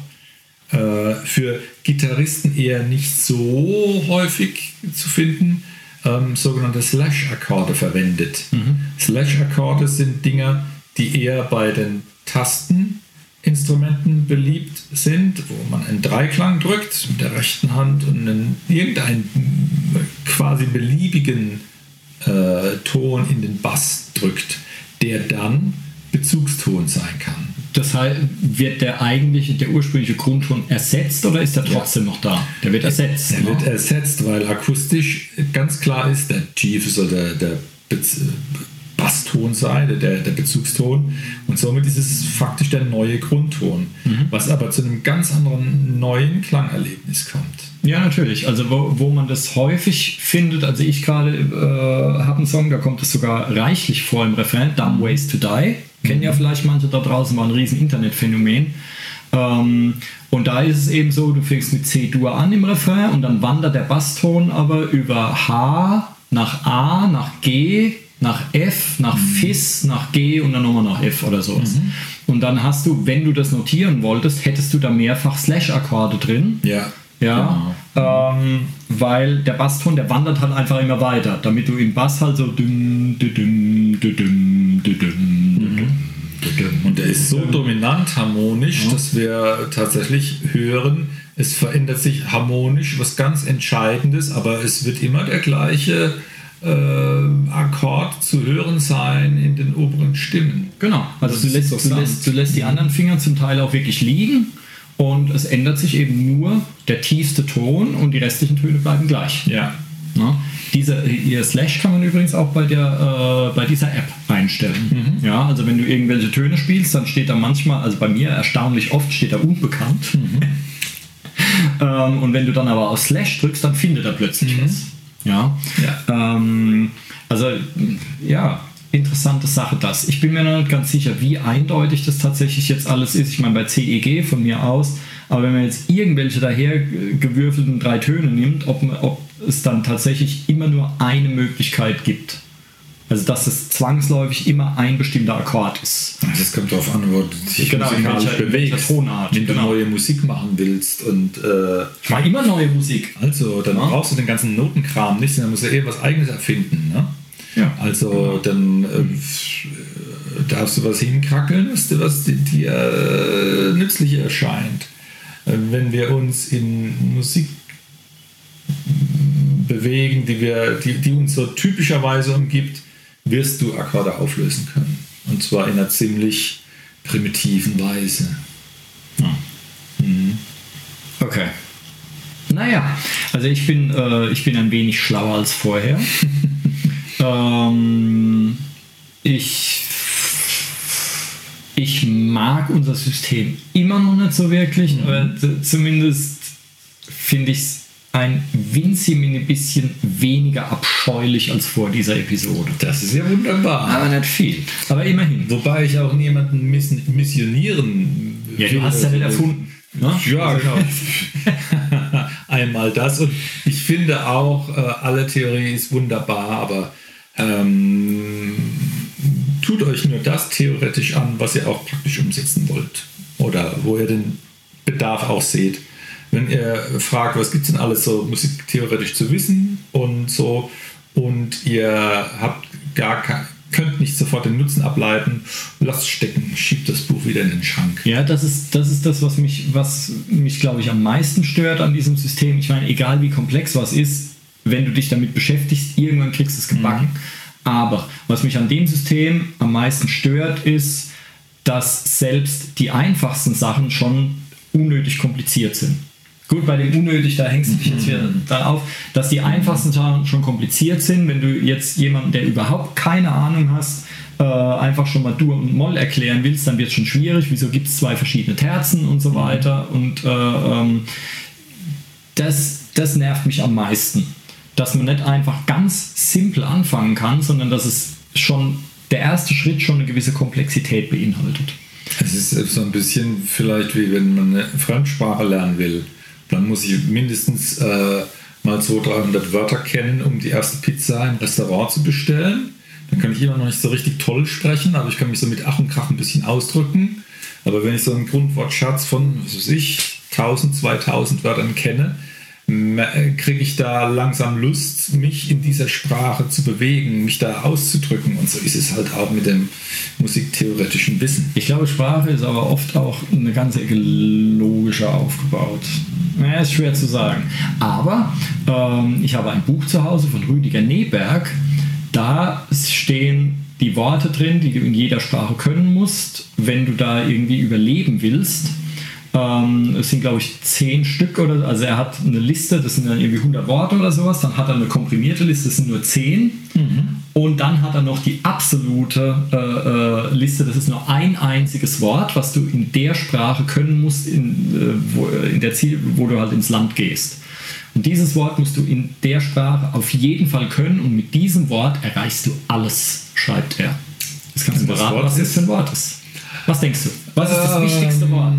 äh, für Gitarristen eher nicht so häufig zu finden, ähm, sogenannte Slash-Akkorde verwendet. Slash-Akkorde sind Dinger, die eher bei den Tasteninstrumenten beliebt sind, wo man einen Dreiklang drückt mit der rechten Hand und einen, irgendeinen quasi beliebigen äh, Ton in den Bass drückt, der dann Bezugston sein kann. Das heißt, wird der eigentliche, der ursprüngliche Grundton ersetzt oder ist er trotzdem noch da? Der wird ersetzt. Er ne? wird ersetzt, weil akustisch ganz klar ist, der Chief soll der, der Basston sein, der, der Bezugston. Und somit ist es faktisch der neue Grundton, was aber zu einem ganz anderen neuen Klangerlebnis kommt. Ja, natürlich. Also wo, wo man das häufig findet, also ich gerade äh, habe einen Song, da kommt es sogar reichlich vor im Refrain, Dumb Ways to Die. Kennen ja vielleicht manche da draußen, war ein riesen Internetphänomen. Ähm, und da ist es eben so, du fängst mit C-Dur an im Refrain und dann wandert der Basston aber über H nach A, nach G, nach F, nach Fis, nach G und dann nochmal nach F oder sowas. Und dann hast du, wenn du das notieren wolltest, hättest du da mehrfach Slash-Akkorde drin. Ja. Ja, ähm, weil der Basston, der wandert halt einfach immer weiter, damit du im Bass halt so dünn, dünn, dünn, Und der ist so dominant harmonisch, dass wir tatsächlich hören, es verändert sich harmonisch was ganz Entscheidendes, aber es wird immer der gleiche äh, Akkord zu hören sein in den oberen Stimmen. Genau, also du lässt, du, lässt, du lässt die anderen Finger zum Teil auch wirklich liegen und es ändert sich eben nur der tiefste Ton und die restlichen Töne bleiben gleich. Ja. Ne? Diese, ihr Slash kann man übrigens auch bei, der, äh, bei dieser App einstellen. Ja, also wenn du irgendwelche Töne spielst, dann steht da manchmal, also bei mir erstaunlich oft steht da unbekannt. ähm, und wenn du dann aber auf Slash drückst, dann findet er plötzlich was. Ja. Ähm, also ja, interessante Sache das. Ich bin mir noch nicht ganz sicher, wie eindeutig das tatsächlich jetzt alles ist. Ich meine, bei CEG von mir aus Aber wenn man jetzt irgendwelche daher gewürfelten drei Töne nimmt, ob, man, ob es dann tatsächlich immer nur eine Möglichkeit gibt. Also dass es zwangsläufig immer ein bestimmter Akkord ist. Das kommt darauf an, wo du dich Genau, musikalisch welcher- in welcher bewegst. Tonart, Wenn du genau. neue Musik machen willst und äh, Ich mache immer neue Musik. also, dann Ja. brauchst du den ganzen Notenkram nicht, sondern musst du eh was Eigenes erfinden. Ne? Ja. Also dann äh, darfst du was hinkrackeln, was, dir- was dir, dir äh, nützlich erscheint. Äh, Wenn wir uns in Musik bewegen, die, wir, die, die uns so typischerweise umgibt, wirst du Akkorde auflösen können. Und zwar in einer ziemlich primitiven Weise. Okay. Naja, also ich bin, äh, ich bin ein wenig schlauer als vorher. ähm, ich, ich mag unser System immer noch nicht so wirklich, aber z- zumindest finde ich es ein winzig bisschen weniger abscheulich als vor dieser Episode. Das ist ja wunderbar. Aber nicht viel. Aber immerhin. Wobei ich auch niemanden miss missionieren Ja, du hast ja nicht erfunden. Ne? Ja, genau. Einmal das. Und ich finde auch, äh, alle Theorie ist wunderbar, aber ähm, tut euch nur das theoretisch an, was ihr auch praktisch umsetzen wollt. Oder wo ihr den Bedarf auch seht. Wenn ihr fragt, was gibt es denn alles so musiktheoretisch zu wissen und so, und ihr habt gar kein, könnt nicht sofort den Nutzen ableiten, lasst stecken, schiebt das Buch wieder in den Schrank. Ja, das ist, das ist das, was mich, was mich, glaube ich, am meisten stört an diesem System. Ich meine, egal wie komplex was ist, wenn du dich damit beschäftigst, irgendwann kriegst du es gebacken. Aber was mich an dem System am meisten stört, ist, dass selbst die einfachsten Sachen schon unnötig kompliziert sind. Gut, bei dem unnötig, da hängst du dich jetzt wieder da auf, dass die einfachsten Sachen schon kompliziert sind. Wenn du jetzt jemanden, der überhaupt keine Ahnung hast, äh, einfach schon mal Dur und Moll erklären willst, dann wird es schon schwierig. Wieso gibt es zwei verschiedene Terzen und so weiter? Und äh, ähm, das, das nervt mich am meisten. Dass man nicht einfach ganz simpel anfangen kann, sondern dass es schon der erste Schritt schon eine gewisse Komplexität beinhaltet. Es ist so ein bisschen vielleicht wie wenn man eine Fremdsprache lernen will. Dann muss ich mindestens äh, mal 200, 300 Wörter kennen, um die erste Pizza im Restaurant zu bestellen. Dann kann ich immer noch nicht so richtig toll sprechen, aber ich kann mich so mit Ach und Krach ein bisschen ausdrücken. Aber wenn ich so einen Grundwortschatz von, was weiß ich, 1000, 2000 Wörtern kenne, kriege ich da langsam Lust, mich in dieser Sprache zu bewegen, mich da auszudrücken. Und so ist es halt auch mit dem musiktheoretischen Wissen. Ich glaube, Sprache ist aber oft auch eine ganze Ecke logischer aufgebaut. Naja, ist schwer zu sagen. Aber ähm, ich habe ein Buch zu Hause von Rüdiger Neberg. Da stehen die Worte drin, die du in jeder Sprache können musst, wenn du da irgendwie überleben willst. Ähm, es sind, glaube ich, zehn Stück oder also er hat eine Liste, das sind dann irgendwie 100 Worte oder sowas. Dann hat er eine komprimierte Liste, das sind nur zehn. Und dann hat er noch die absolute äh, äh, Liste, das ist nur ein einziges Wort, was du in der Sprache können musst, in, äh, wo, in der Ziel, wo du halt ins Land gehst. Und dieses Wort musst du in der Sprache auf jeden Fall können und mit diesem Wort erreichst du alles, schreibt er. Jetzt kannst du das beraten, was das für ein Wort ist. Was denkst du? Was ist das Ähm, wichtigste Wort?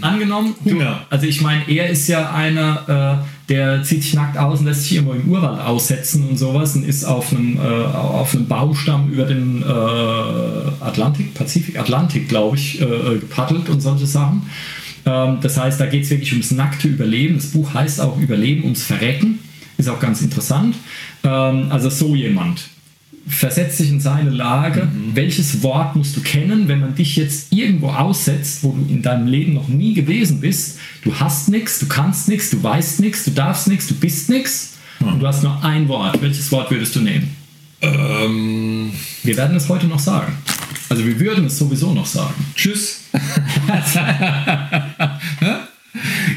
Angenommen, Hunger. Also ich meine, er ist ja einer, äh, der zieht sich nackt aus und lässt sich irgendwo im Urwald aussetzen und sowas und ist auf einem, äh, auf einem Baumstamm über den äh, Atlantik, Pazifik, Atlantik, glaube ich, äh, gepaddelt und solche Sachen. Ähm, das heißt, da geht es wirklich ums nackte Überleben. Das Buch heißt auch Überleben ums Verrecken. Ist auch ganz interessant. Ähm, also so jemand versetzt dich in seine Lage. Welches Wort musst du kennen, wenn man dich jetzt irgendwo aussetzt, wo du in deinem Leben noch nie gewesen bist? Du hast nichts, du kannst nichts, du weißt nichts, du darfst nichts, du bist nichts. Und du hast nur ein Wort. Welches Wort würdest du nehmen? Ähm, Wir werden es heute noch sagen. Also wir würden es sowieso noch sagen. tschüss.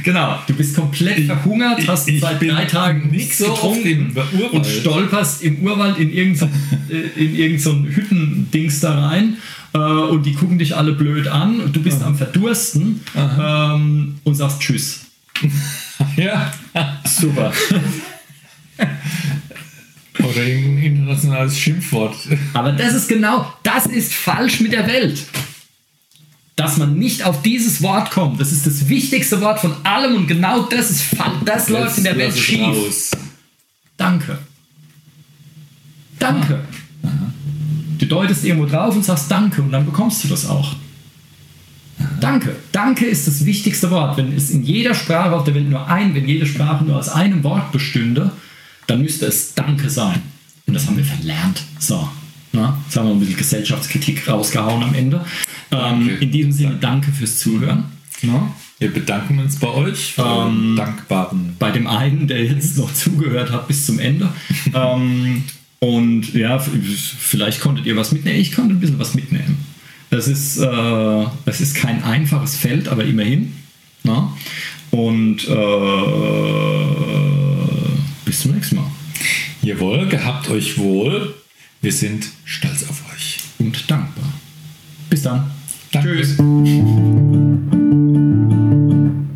Genau, du bist komplett verhungert, hast ich seit bin drei Tagen nicht nichts so getrunken und stolperst im Urwald in irgendein, äh, in irgendein so Hüttendings da rein äh, und die gucken dich alle blöd an und du bist am Verdursten ähm, und sagst Tschüss. Ja. Super. Oder ein internationales Schimpfwort. Aber das ist genau, das ist falsch mit der Welt. Dass man nicht auf dieses Wort kommt. Das ist das wichtigste Wort von allem und genau das ist das läuft in der Welt schief. raus. Danke. Danke. Du deutest irgendwo drauf und sagst Danke und dann bekommst du das auch. Danke. Danke ist das wichtigste Wort. Wenn es in jeder Sprache auf der Welt nur ein, wenn jede Sprache nur aus einem Wort bestünde, dann müsste es Danke sein. Und das haben wir verlernt. So. Na, jetzt haben wir ein bisschen Gesellschaftskritik rausgehauen am Ende. Ähm, Danke. in diesem Sinne, danke fürs Zuhören. Na? Wir bedanken uns bei euch Ähm, dankbaren. bei dem einen, der jetzt noch zugehört hat bis zum Ende. ähm, und ja, vielleicht konntet ihr was mitnehmen. Ich konnte ein bisschen was mitnehmen. Das ist, äh, das ist kein einfaches Feld, aber immerhin. Na? Und äh, bis zum nächsten Mal. Jawohl, gehabt euch wohl. Wir sind stolz auf euch. Und dankbar. Bis dann. Tschüss.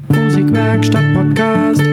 Musikwerkstatt Podcast.